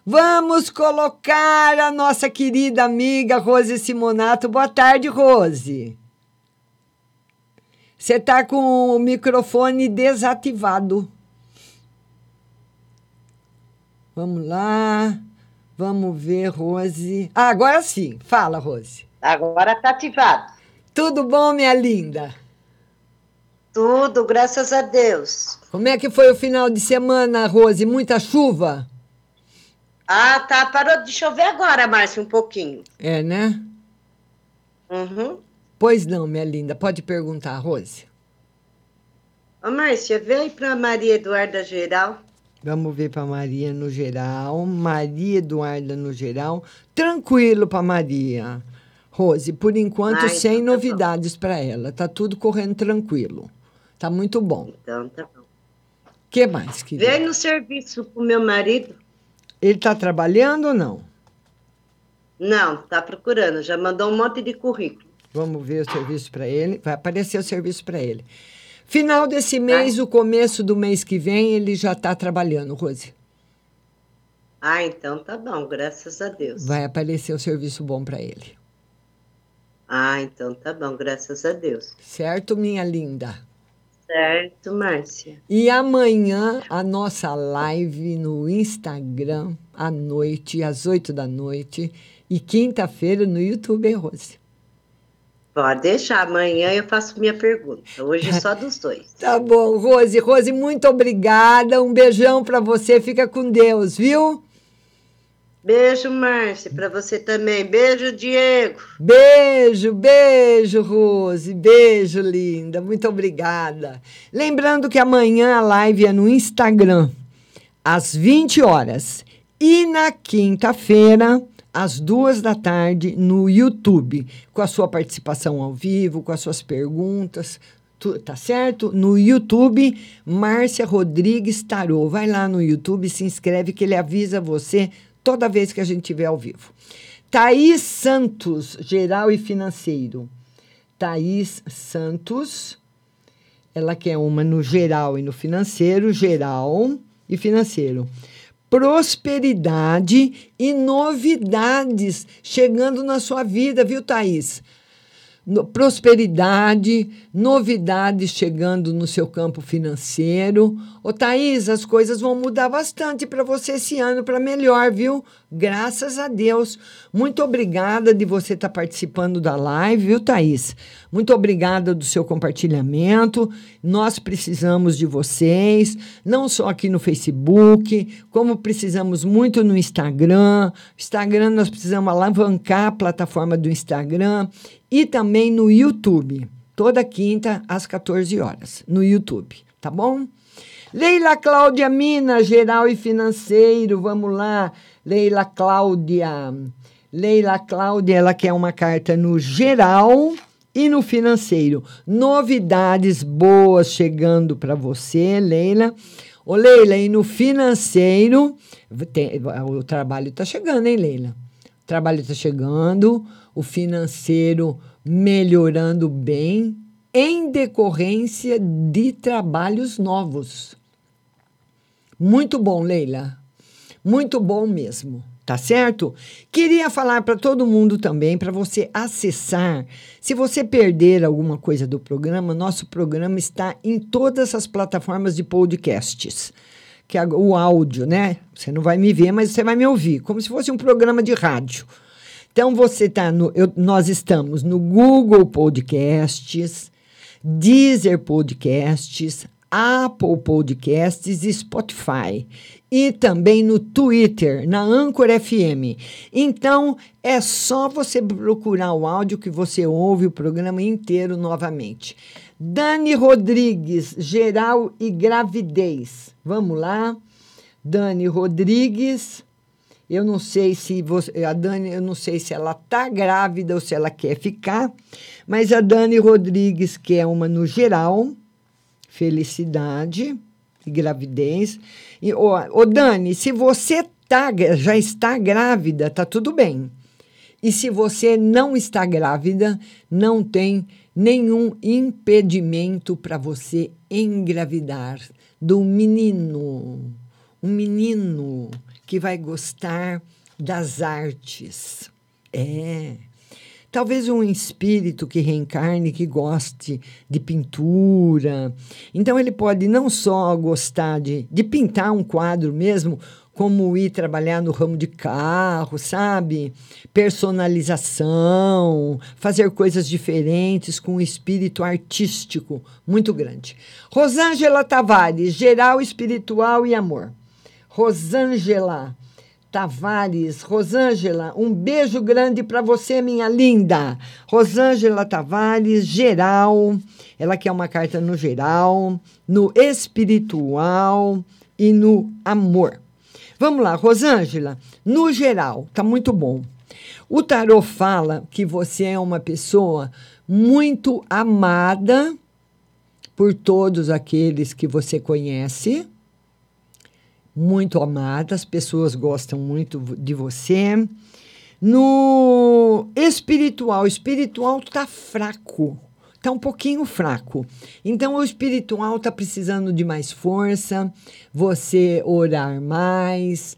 Vamos colocar a nossa querida amiga Rose Simonato. Boa tarde, Rose. Você está com o microfone desativado. Vamos lá. Vamos ver, Rose. Ah, agora sim. Fala, Rose. Agora tá ativado. Tudo bom, minha linda? Tudo, graças a Deus. Como é que foi o final de semana, Rose? Muita chuva? Ah, tá. Parou de chover agora, Márcia, um pouquinho. É, né? Uhum. Pois não, minha linda. Pode perguntar, Rose. Ô, Márcia, vem pra Maria Eduarda Geral. Vamos ver para Maria no geral. Maria Eduarda no geral. Tranquilo para Maria. Rose, por enquanto, Ah, sem então tá novidades para ela. Tá tudo correndo tranquilo. Tá muito bom. Então, tá bom. O que mais, querida? Vem no serviço pro meu marido. Ele tá trabalhando ou não? Não, tá procurando. Já mandou um monte de currículo. Vamos ver o serviço para ele. Vai aparecer o serviço para ele. Final desse mês, o começo do mês que vem, ele já está trabalhando, Rose. Ah, então tá bom, graças a Deus. Vai aparecer o serviço bom para ele. Ah, então tá bom, graças a Deus. Certo, minha linda? Certo, Márcia. E amanhã a nossa live no Instagram, à noite, às 8 da noite. E quinta-feira no YouTube, Rose? Pode deixar, amanhã eu faço minha pergunta. Hoje é só dos dois. Tá bom, Rose. Rose, muito obrigada. Um beijão para você. Fica com Deus, viu? Beijo, Márcia, para você também. Beijo, Diego. Beijo, beijo, Rose. Beijo, linda. Muito obrigada. Lembrando que amanhã a live é no Instagram, às 20 horas. E na quinta-feira, às duas da tarde, no YouTube, com a sua participação ao vivo, com as suas perguntas. Tá certo? No YouTube, Márcia Rodrigues Tarô. Vai lá no YouTube, se inscreve que ele avisa você toda vez que a gente tiver ao vivo. Thaís Santos, geral e financeiro. Thaís Santos, ela quer uma no geral e no financeiro, geral e financeiro. Prosperidade e novidades chegando na sua vida, viu, Thaís? No- prosperidade, novidades chegando no seu campo financeiro. Ô, Thaís, as coisas vão mudar bastante para você esse ano para melhor, viu? Graças a Deus. Muito obrigada de você estar participando da live, viu, Thaís? Muito obrigada do seu compartilhamento. Nós precisamos de vocês, não só aqui no Facebook, como precisamos muito no Instagram. Instagram, nós precisamos alavancar a plataforma do Instagram e também no YouTube, toda quinta às 14 horas, no YouTube, tá bom? Leila Cláudia Mina, geral e financeiro, vamos lá. Leila Cláudia. Leila Cláudia, ela quer uma carta no geral e no financeiro. Novidades boas chegando para você, Leila. Ô, Leila, e no financeiro, tem- o trabalho está chegando, hein, Leila? O trabalho está chegando, o financeiro melhorando bem, em decorrência de trabalhos novos. Muito bom, Leila. Muito bom mesmo. Tá certo? Queria falar para todo mundo também, para você acessar. Se você perder alguma coisa do programa, nosso programa está em todas as plataformas de podcasts. Que é o áudio, né? Você não vai me ver, mas você vai me ouvir, como se fosse um programa de rádio. Então você tá no. eu- nós estamos no Google Podcasts, Deezer Podcasts, Apple Podcasts e Spotify. E também no Twitter, na Anchor FM. Então, é só você procurar o áudio que você ouve o programa inteiro novamente. Dani Rodrigues, geral e gravidez. Vamos lá. Dani Rodrigues Eu não sei se você, a Dani, eu não sei se ela tá grávida ou se ela quer ficar, mas a Dani Rodrigues quer uma no geral, felicidade e gravidez. E, ô, ô Dani, se você tá, já está grávida, tá tudo bem. E se você não está grávida, não tem nenhum impedimento para você engravidar do menino. Um menino que vai gostar das artes. É. Talvez um espírito que reencarne, que goste de pintura. Então, ele pode não só gostar de, de pintar um quadro mesmo, como ir trabalhar no ramo de carro, sabe? Personalização, fazer coisas diferentes com um espírito artístico muito grande. Rosângela Tavares, geral espiritual e amor. Rosângela Tavares, Rosângela, um beijo grande para você, minha linda. Rosângela Tavares, geral. Ela quer uma carta no geral, no espiritual e no amor. Vamos lá, Rosângela. No geral, tá muito bom. O tarô fala que você é uma pessoa muito amada por todos aqueles que você conhece muito amada, as pessoas gostam muito de você. No espiritual, o espiritual está fraco, está um pouquinho fraco. Então, o espiritual está precisando de mais força, você orar mais,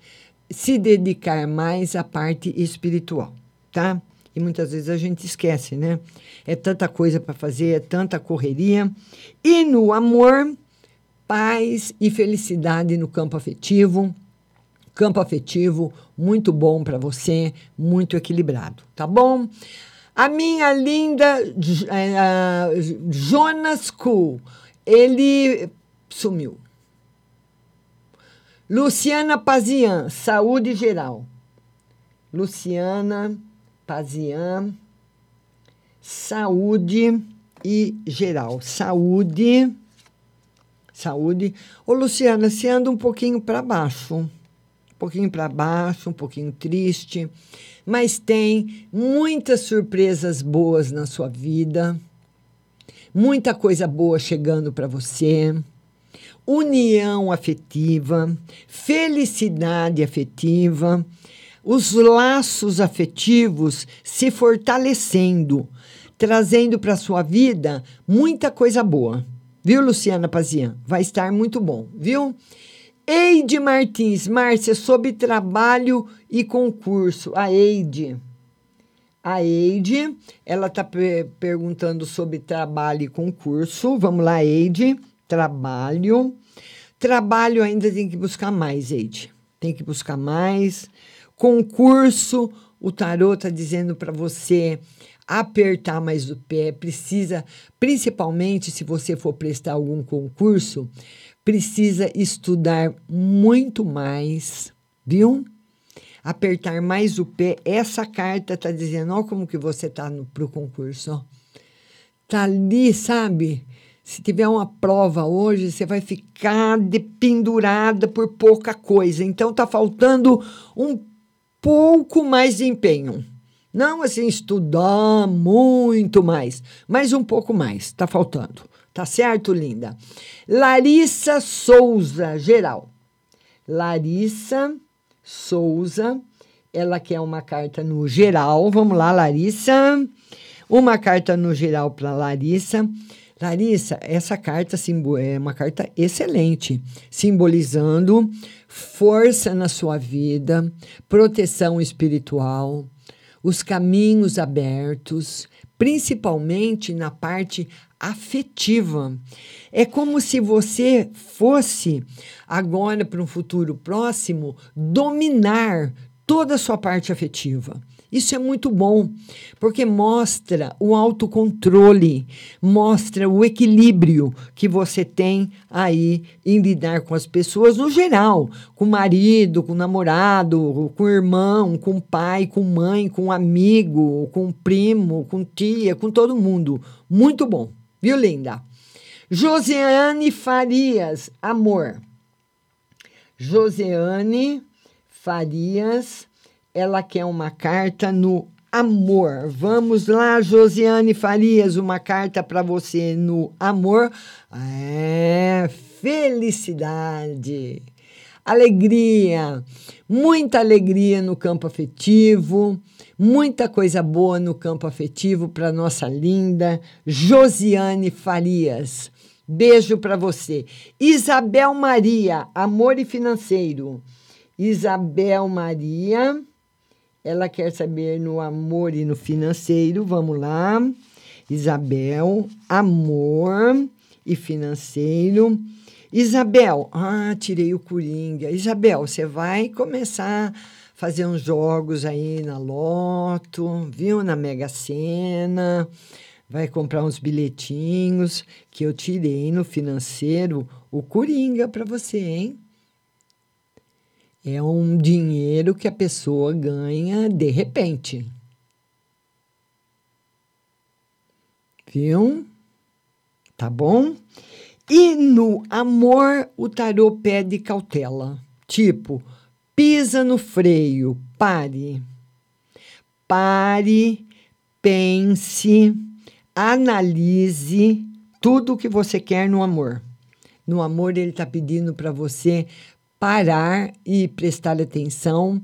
se dedicar mais à parte espiritual, tá? E muitas vezes a gente esquece, né? É tanta coisa para fazer, é tanta correria. E no amor, paz e felicidade no campo afetivo. Campo afetivo muito bom para você, muito equilibrado, tá bom? A minha linda uh, Jonas Cool, ele sumiu. Luciana Pazian, saúde geral. Luciana Pazian, saúde e geral. Saúde saúde. Ô, Luciana, você anda um pouquinho para baixo. Um pouquinho para baixo, um pouquinho triste. Mas tem muitas surpresas boas na sua vida. Muita coisa boa chegando para você. União afetiva, felicidade afetiva, os laços afetivos se fortalecendo, trazendo para sua vida muita coisa boa. Viu, Luciana Pazian? Vai estar muito bom, viu? Eide Martins, Márcia, sobre trabalho e concurso. A Eide. A Eide, ela está perguntando sobre trabalho e concurso. Vamos lá, Eide. Trabalho. Trabalho ainda tem que buscar mais, Eide. Tem que buscar mais. Concurso, o tarô está dizendo para você apertar mais o pé, precisa, principalmente se você for prestar algum concurso, precisa estudar muito mais, viu? Apertar mais o pé. Essa carta tá dizendo, ó, como que você tá no, pro concurso, ó. Tá ali, sabe? Se tiver uma prova hoje, você vai ficar pendurada por pouca coisa. Então tá faltando um pouco mais de empenho. Não assim estudar muito mais, mas um pouco mais, está faltando. Tá certo, linda? Larissa Souza, geral. Larissa Souza, ela quer uma carta no geral. Vamos lá, Larissa. Uma carta no geral para Larissa. Larissa, essa carta é uma carta excelente, simbolizando força na sua vida, proteção espiritual, os caminhos abertos, principalmente na parte afetiva. É como se você fosse, agora para um futuro próximo, dominar toda a sua parte afetiva. Isso é muito bom, porque mostra o autocontrole, mostra o equilíbrio que você tem aí em lidar com as pessoas no geral, com o marido, com o namorado, com o irmão, com o pai, com mãe, com o amigo, com o primo, com tia, com todo mundo. Muito bom, viu, linda? Joseane Farias, amor. Joseane Farias. Ela quer uma carta no amor. Vamos lá, Josiane Farias, uma carta para você no amor. É, felicidade, alegria, muita alegria no campo afetivo, muita coisa boa no campo afetivo para nossa linda Josiane Farias. Beijo para você. Isabel Maria, amor e financeiro. Isabel Maria, ela quer saber no amor e no financeiro. Vamos lá. Isabel, amor e financeiro. Isabel, ah, tirei o Coringa. Isabel, você vai começar a fazer uns jogos aí na Loto, viu? Na Mega Sena. Vai comprar uns bilhetinhos que eu tirei no financeiro o Coringa para você, hein? É um dinheiro que a pessoa ganha de repente. Viu? Tá bom? E no amor, o tarô pede cautela. Tipo, pisa no freio, pare. Pare, pense, analise tudo o que você quer no amor. No amor, ele está pedindo para você parar e prestar atenção,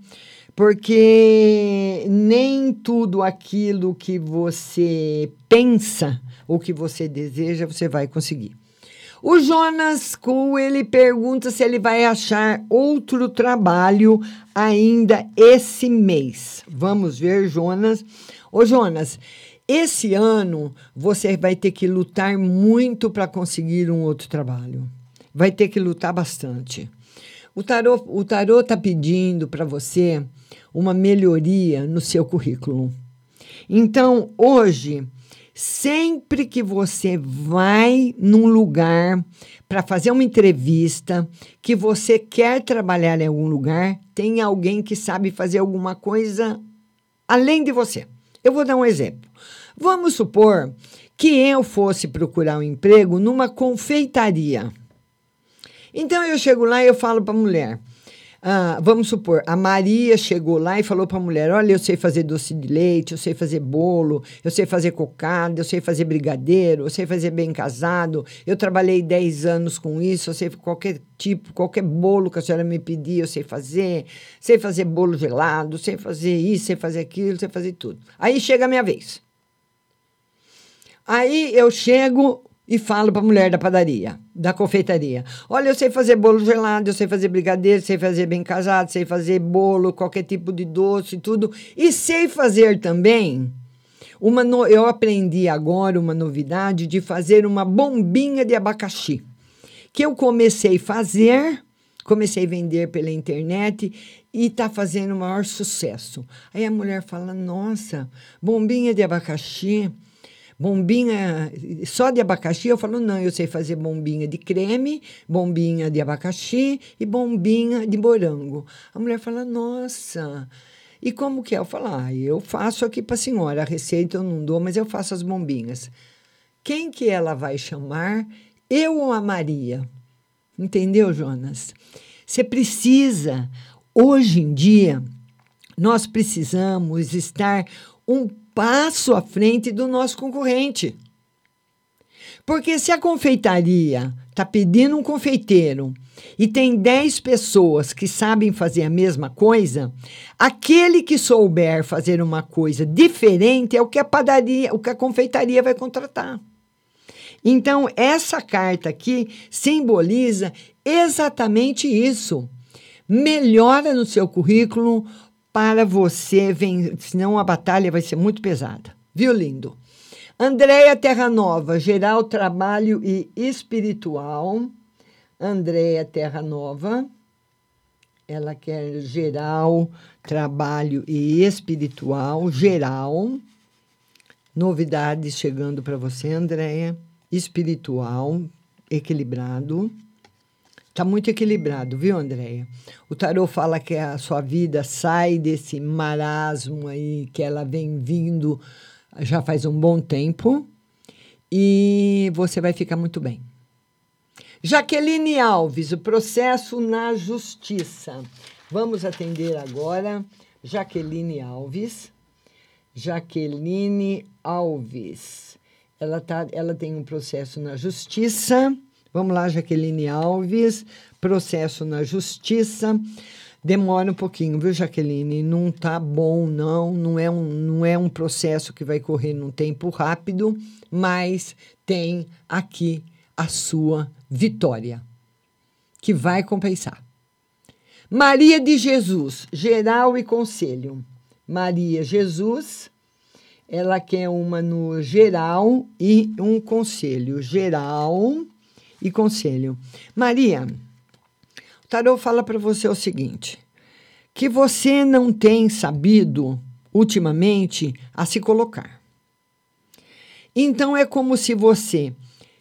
porque nem tudo aquilo que você pensa ou que você deseja você vai conseguir. O Jonas Kuhl, ele pergunta se ele vai achar outro trabalho ainda esse mês. Vamos ver, Jonas. Ô, Jonas, esse ano você vai ter que lutar muito para conseguir um outro trabalho. Vai ter que lutar bastante. O tarô o tarô está pedindo para você uma melhoria no seu currículo. Então, hoje, sempre que você vai num lugar para fazer uma entrevista, que você quer trabalhar em algum lugar, tem alguém que sabe fazer alguma coisa além de você. Eu vou dar um exemplo. Vamos supor que eu fosse procurar um emprego numa confeitaria. Então eu chego lá e eu falo para a mulher. Ah, vamos supor, a Maria chegou lá e falou para a mulher: Olha, eu sei fazer doce de leite, eu sei fazer bolo, eu sei fazer cocada, eu sei fazer brigadeiro, eu sei fazer bem casado, eu trabalhei 10 anos com isso, eu sei qualquer tipo, qualquer bolo que a senhora me pedir, eu sei fazer, sei fazer bolo gelado, sei fazer isso, sei fazer aquilo, sei fazer tudo. Aí chega a minha vez. Aí eu chego, e falo para a mulher da padaria, da confeitaria: Olha, eu sei fazer bolo gelado, eu sei fazer brigadeiro, sei fazer bem casado, sei fazer bolo, qualquer tipo de doce e tudo. E sei fazer também. Uma no... Eu aprendi agora uma novidade de fazer uma bombinha de abacaxi, que eu comecei a fazer, comecei a vender pela internet e está fazendo o maior sucesso. Aí a mulher fala: Nossa, bombinha de abacaxi bombinha só de abacaxi, eu falo, não, eu sei fazer bombinha de creme, bombinha de abacaxi e bombinha de morango. A mulher fala, nossa, e como que é? Eu falo, ah, eu faço aqui para a senhora, a receita eu não dou, mas eu faço as bombinhas. Quem que ela vai chamar? Eu ou a Maria? Entendeu, Jonas? Você precisa, hoje em dia, nós precisamos estar um passo à frente do nosso concorrente. Porque se a confeitaria está pedindo um confeiteiro e tem 10 pessoas que sabem fazer a mesma coisa, aquele que souber fazer uma coisa diferente é o que a padaria, o que a confeitaria vai contratar. Então, essa carta aqui simboliza exatamente isso. Melhora no seu currículo, para você vencer, senão a batalha vai ser muito pesada. Viu, lindo? Andréia Terra Nova, geral, trabalho e espiritual. Andréia Terra Nova, ela quer geral, trabalho e espiritual, geral. Novidades chegando para você, Andréia. Espiritual, equilibrado. Está muito equilibrado, viu, Andréia? O tarô fala que a sua vida sai desse marasmo aí que ela vem vindo já faz um bom tempo e você vai ficar muito bem. Jaqueline Alves, o processo na justiça. Vamos atender agora Jaqueline Alves. Jaqueline Alves. Ela, tá, ela tem um processo na justiça. Vamos lá, Jaqueline Alves. Processo na justiça. Demora um pouquinho, viu, Jaqueline? Não tá bom, não. Não é um, não é um processo que vai correr num tempo rápido, mas tem aqui a sua vitória, que vai compensar. Maria de Jesus, geral e conselho. Maria Jesus, ela quer uma no geral e um conselho. Geral e conselho. Maria, o tarô fala para você o seguinte: que você não tem sabido ultimamente a se colocar. Então é como se você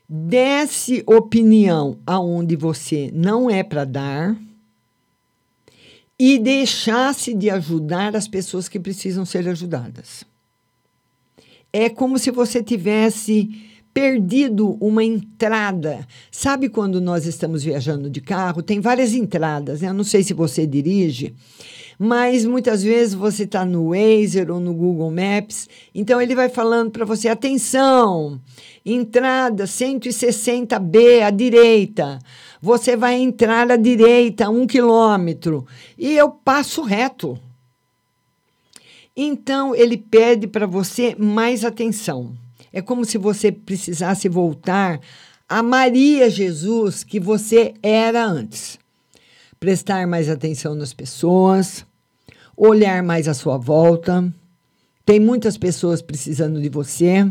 desse opinião aonde você não é para dar e deixasse de ajudar as pessoas que precisam ser ajudadas. É como se você tivesse perdido uma entrada. Sabe quando nós estamos viajando de carro? Tem várias entradas. Né? Eu não sei se você dirige, mas muitas vezes você está no Waze ou no Google Maps, então ele vai falando para você: atenção, entrada 160B à direita. Você vai entrar à direita um quilômetro. E eu passo reto. Então ele pede para você mais atenção. É como se você precisasse voltar a Maria Jesus que você era antes. Prestar mais atenção nas pessoas, olhar mais à sua volta. Tem muitas pessoas precisando de você.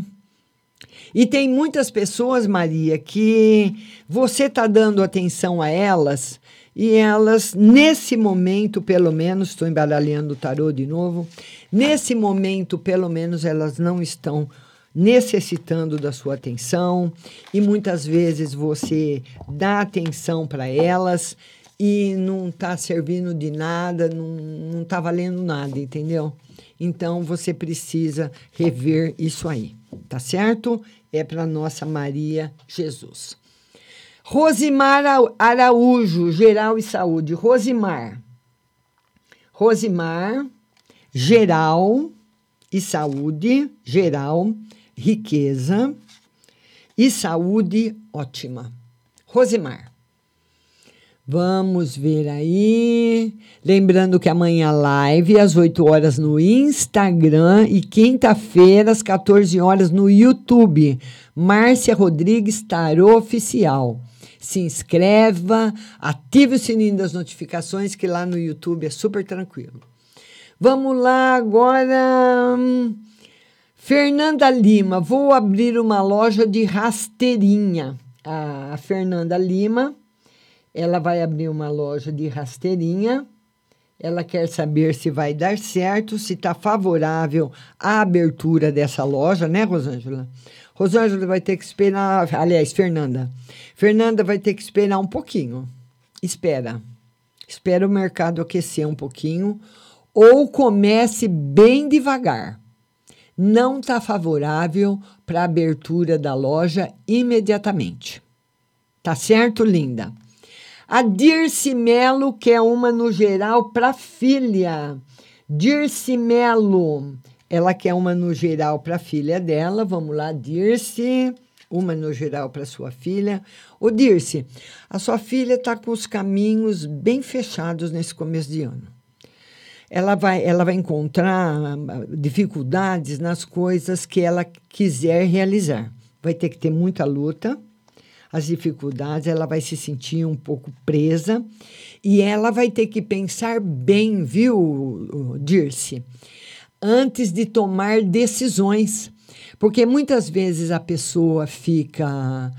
E tem muitas pessoas, Maria, que você está dando atenção a elas e elas, nesse momento, pelo menos, estou embaralhando o tarô de novo, nesse momento, pelo menos, elas não estão necessitando da sua atenção e muitas vezes você dá atenção para elas e não está servindo de nada, não está valendo nada, entendeu? Então você precisa rever isso aí, tá certo? É para nossa Maria Jesus. Rosimar Araújo, Geral e Saúde. Rosimar. Rosimar, Geral e Saúde, Geral riqueza e saúde ótima. Rosemar. Vamos ver aí. Lembrando que amanhã live às 8 horas no Instagram e quinta-feira às 14 horas no YouTube. Márcia Rodrigues Tarô Oficial. Se inscreva, ative o sininho das notificações que lá no YouTube é super tranquilo. Vamos lá agora. Hum, Fernanda Lima, vou abrir uma loja de rasteirinha. A Fernanda Lima, ela vai abrir uma loja de rasteirinha. Ela quer saber se vai dar certo, se está favorável à abertura dessa loja, né, Rosângela? Rosângela vai ter que esperar. Aliás, Fernanda. Fernanda vai ter que esperar um pouquinho. Espera. Espera o mercado aquecer um pouquinho. Ou comece bem devagar não está favorável para a abertura da loja imediatamente. Tá certo, linda? A Dirce Melo quer uma no geral para filha. Dirce Melo, ela quer uma no geral para filha dela. Vamos lá, Dirce. Uma no geral para sua filha. Ô, Dirce, a sua filha está com os caminhos bem fechados nesse começo de ano ela vai, ela vai encontrar ah, dificuldades nas coisas que ela quiser realizar. Vai ter que ter muita luta, as dificuldades, ela vai se sentir um pouco presa e ela vai ter que pensar bem, viu, Dirce, antes de tomar decisões. Porque muitas vezes a pessoa fica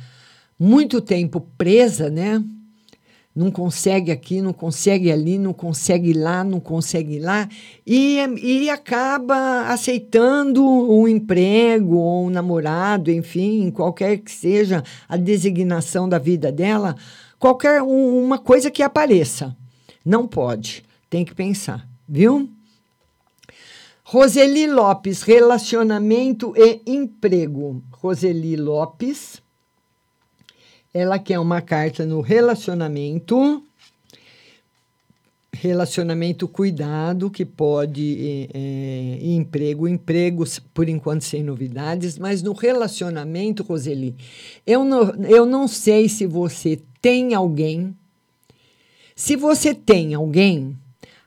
muito tempo presa, né? Não consegue aqui, não consegue ali, não consegue lá, não consegue lá, e, e acaba aceitando um emprego ou um namorado, enfim, qualquer que seja a designação da vida dela, qualquer um, uma coisa que apareça. Não pode, tem que pensar, viu? Roseli Lopes, relacionamento e emprego. Roseli Lopes ela quer uma carta no relacionamento. relacionamento cuidado, que pode é, emprego, empregos, por enquanto sem novidades, mas no relacionamento, Roseli, eu não, eu não sei se você tem alguém. Se você tem alguém,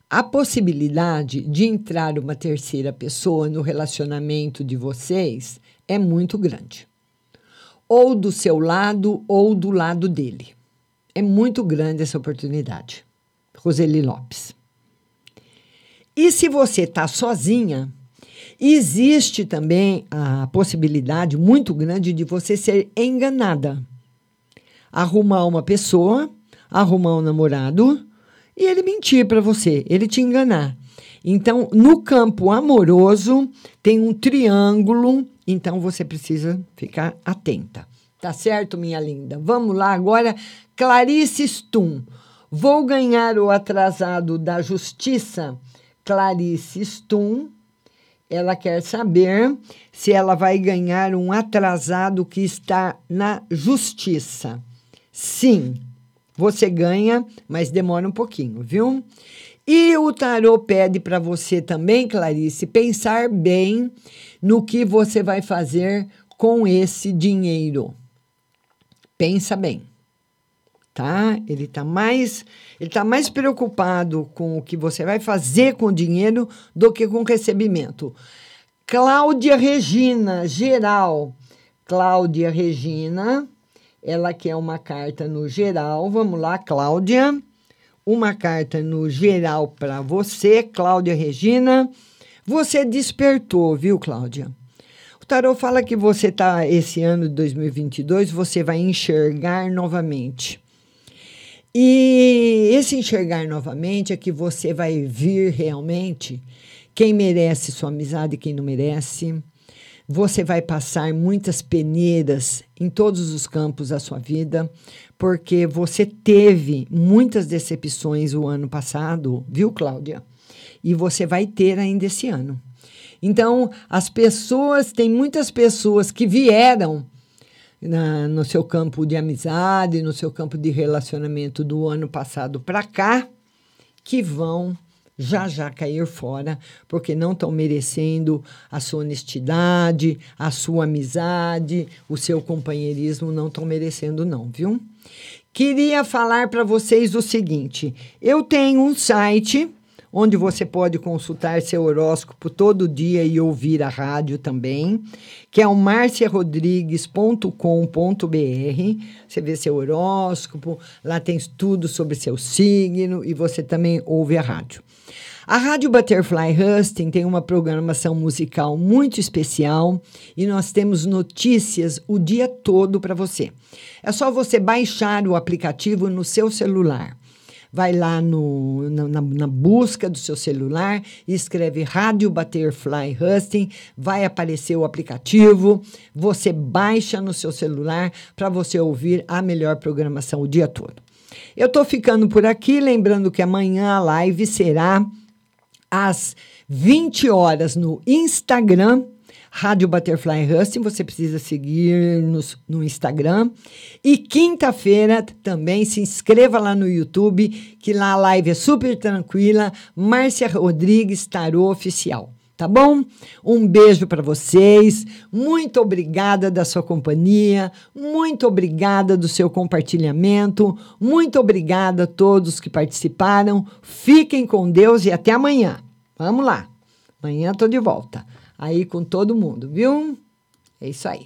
a possibilidade de entrar uma terceira pessoa no relacionamento de vocês é muito grande. Ou do seu lado ou do lado dele. É muito grande essa oportunidade. Roseli Lopes. E se você está sozinha, existe também a possibilidade muito grande de você ser enganada. Arrumar uma pessoa, arrumar um namorado e ele mentir para você, ele te enganar. Então, no campo amoroso, tem um triângulo, então você precisa ficar atenta. Tá certo, minha linda? Vamos lá agora, Clarice Stum. Vou ganhar o atrasado da justiça? Clarice Stum. Ela quer saber se ela vai ganhar um atrasado que está na justiça. Sim, você ganha, mas demora um pouquinho, viu? E o tarô pede para você também, Clarice, pensar bem no que você vai fazer com esse dinheiro. Pensa bem tá? Ele está mais, ele tá mais preocupado com o que você vai fazer com o dinheiro do que com o recebimento. Cláudia Regina, geral. Cláudia Regina, ela quer uma carta no geral. Vamos lá, Cláudia. Uma carta no geral para você, Cláudia Regina. Você despertou, viu, Cláudia? O tarot fala que você tá esse ano de 2022, você vai enxergar novamente e esse enxergar novamente é que você vai vir realmente quem merece sua amizade e quem não merece. Você vai passar muitas peneiras em todos os campos da sua vida, porque você teve muitas decepções o ano passado, viu, Cláudia? E você vai ter ainda esse ano. Então, as pessoas, tem muitas pessoas que vieram na, no seu campo de amizade, no seu campo de relacionamento do ano passado para cá, que vão já já cair fora, porque não estão merecendo a sua honestidade, a sua amizade, o seu companheirismo, não estão merecendo, não, viu? Queria falar para vocês o seguinte: eu tenho um site onde você pode consultar seu horóscopo todo dia e ouvir a rádio também, que é o marciarodrigues.com.br. Você vê seu horóscopo, lá tem tudo sobre seu signo e você também ouve a rádio. A Rádio Butterfly Husting tem uma programação musical muito especial e nós temos notícias o dia todo para você. É só você baixar o aplicativo no seu celular vai lá no, na, na, busca do seu celular escreve Rádio Butterfly Husting, vai aparecer o aplicativo, você baixa no seu celular para você ouvir a melhor programação o dia todo. Eu estou ficando por aqui, lembrando que amanhã a live será às 20 horas no Instagram Rádio Butterfly Husting, você precisa seguir nos, no Instagram. E quinta-feira também se inscreva lá no YouTube, que lá a live é super tranquila. Márcia Rodrigues, Tarô Oficial. Tá bom? Um beijo para vocês. Muito obrigada da sua companhia. Muito obrigada do seu compartilhamento. Muito obrigada a todos que participaram. Fiquem com Deus e até amanhã. Vamos lá. Amanhã estou de volta aí com todo mundo, viu? É isso aí.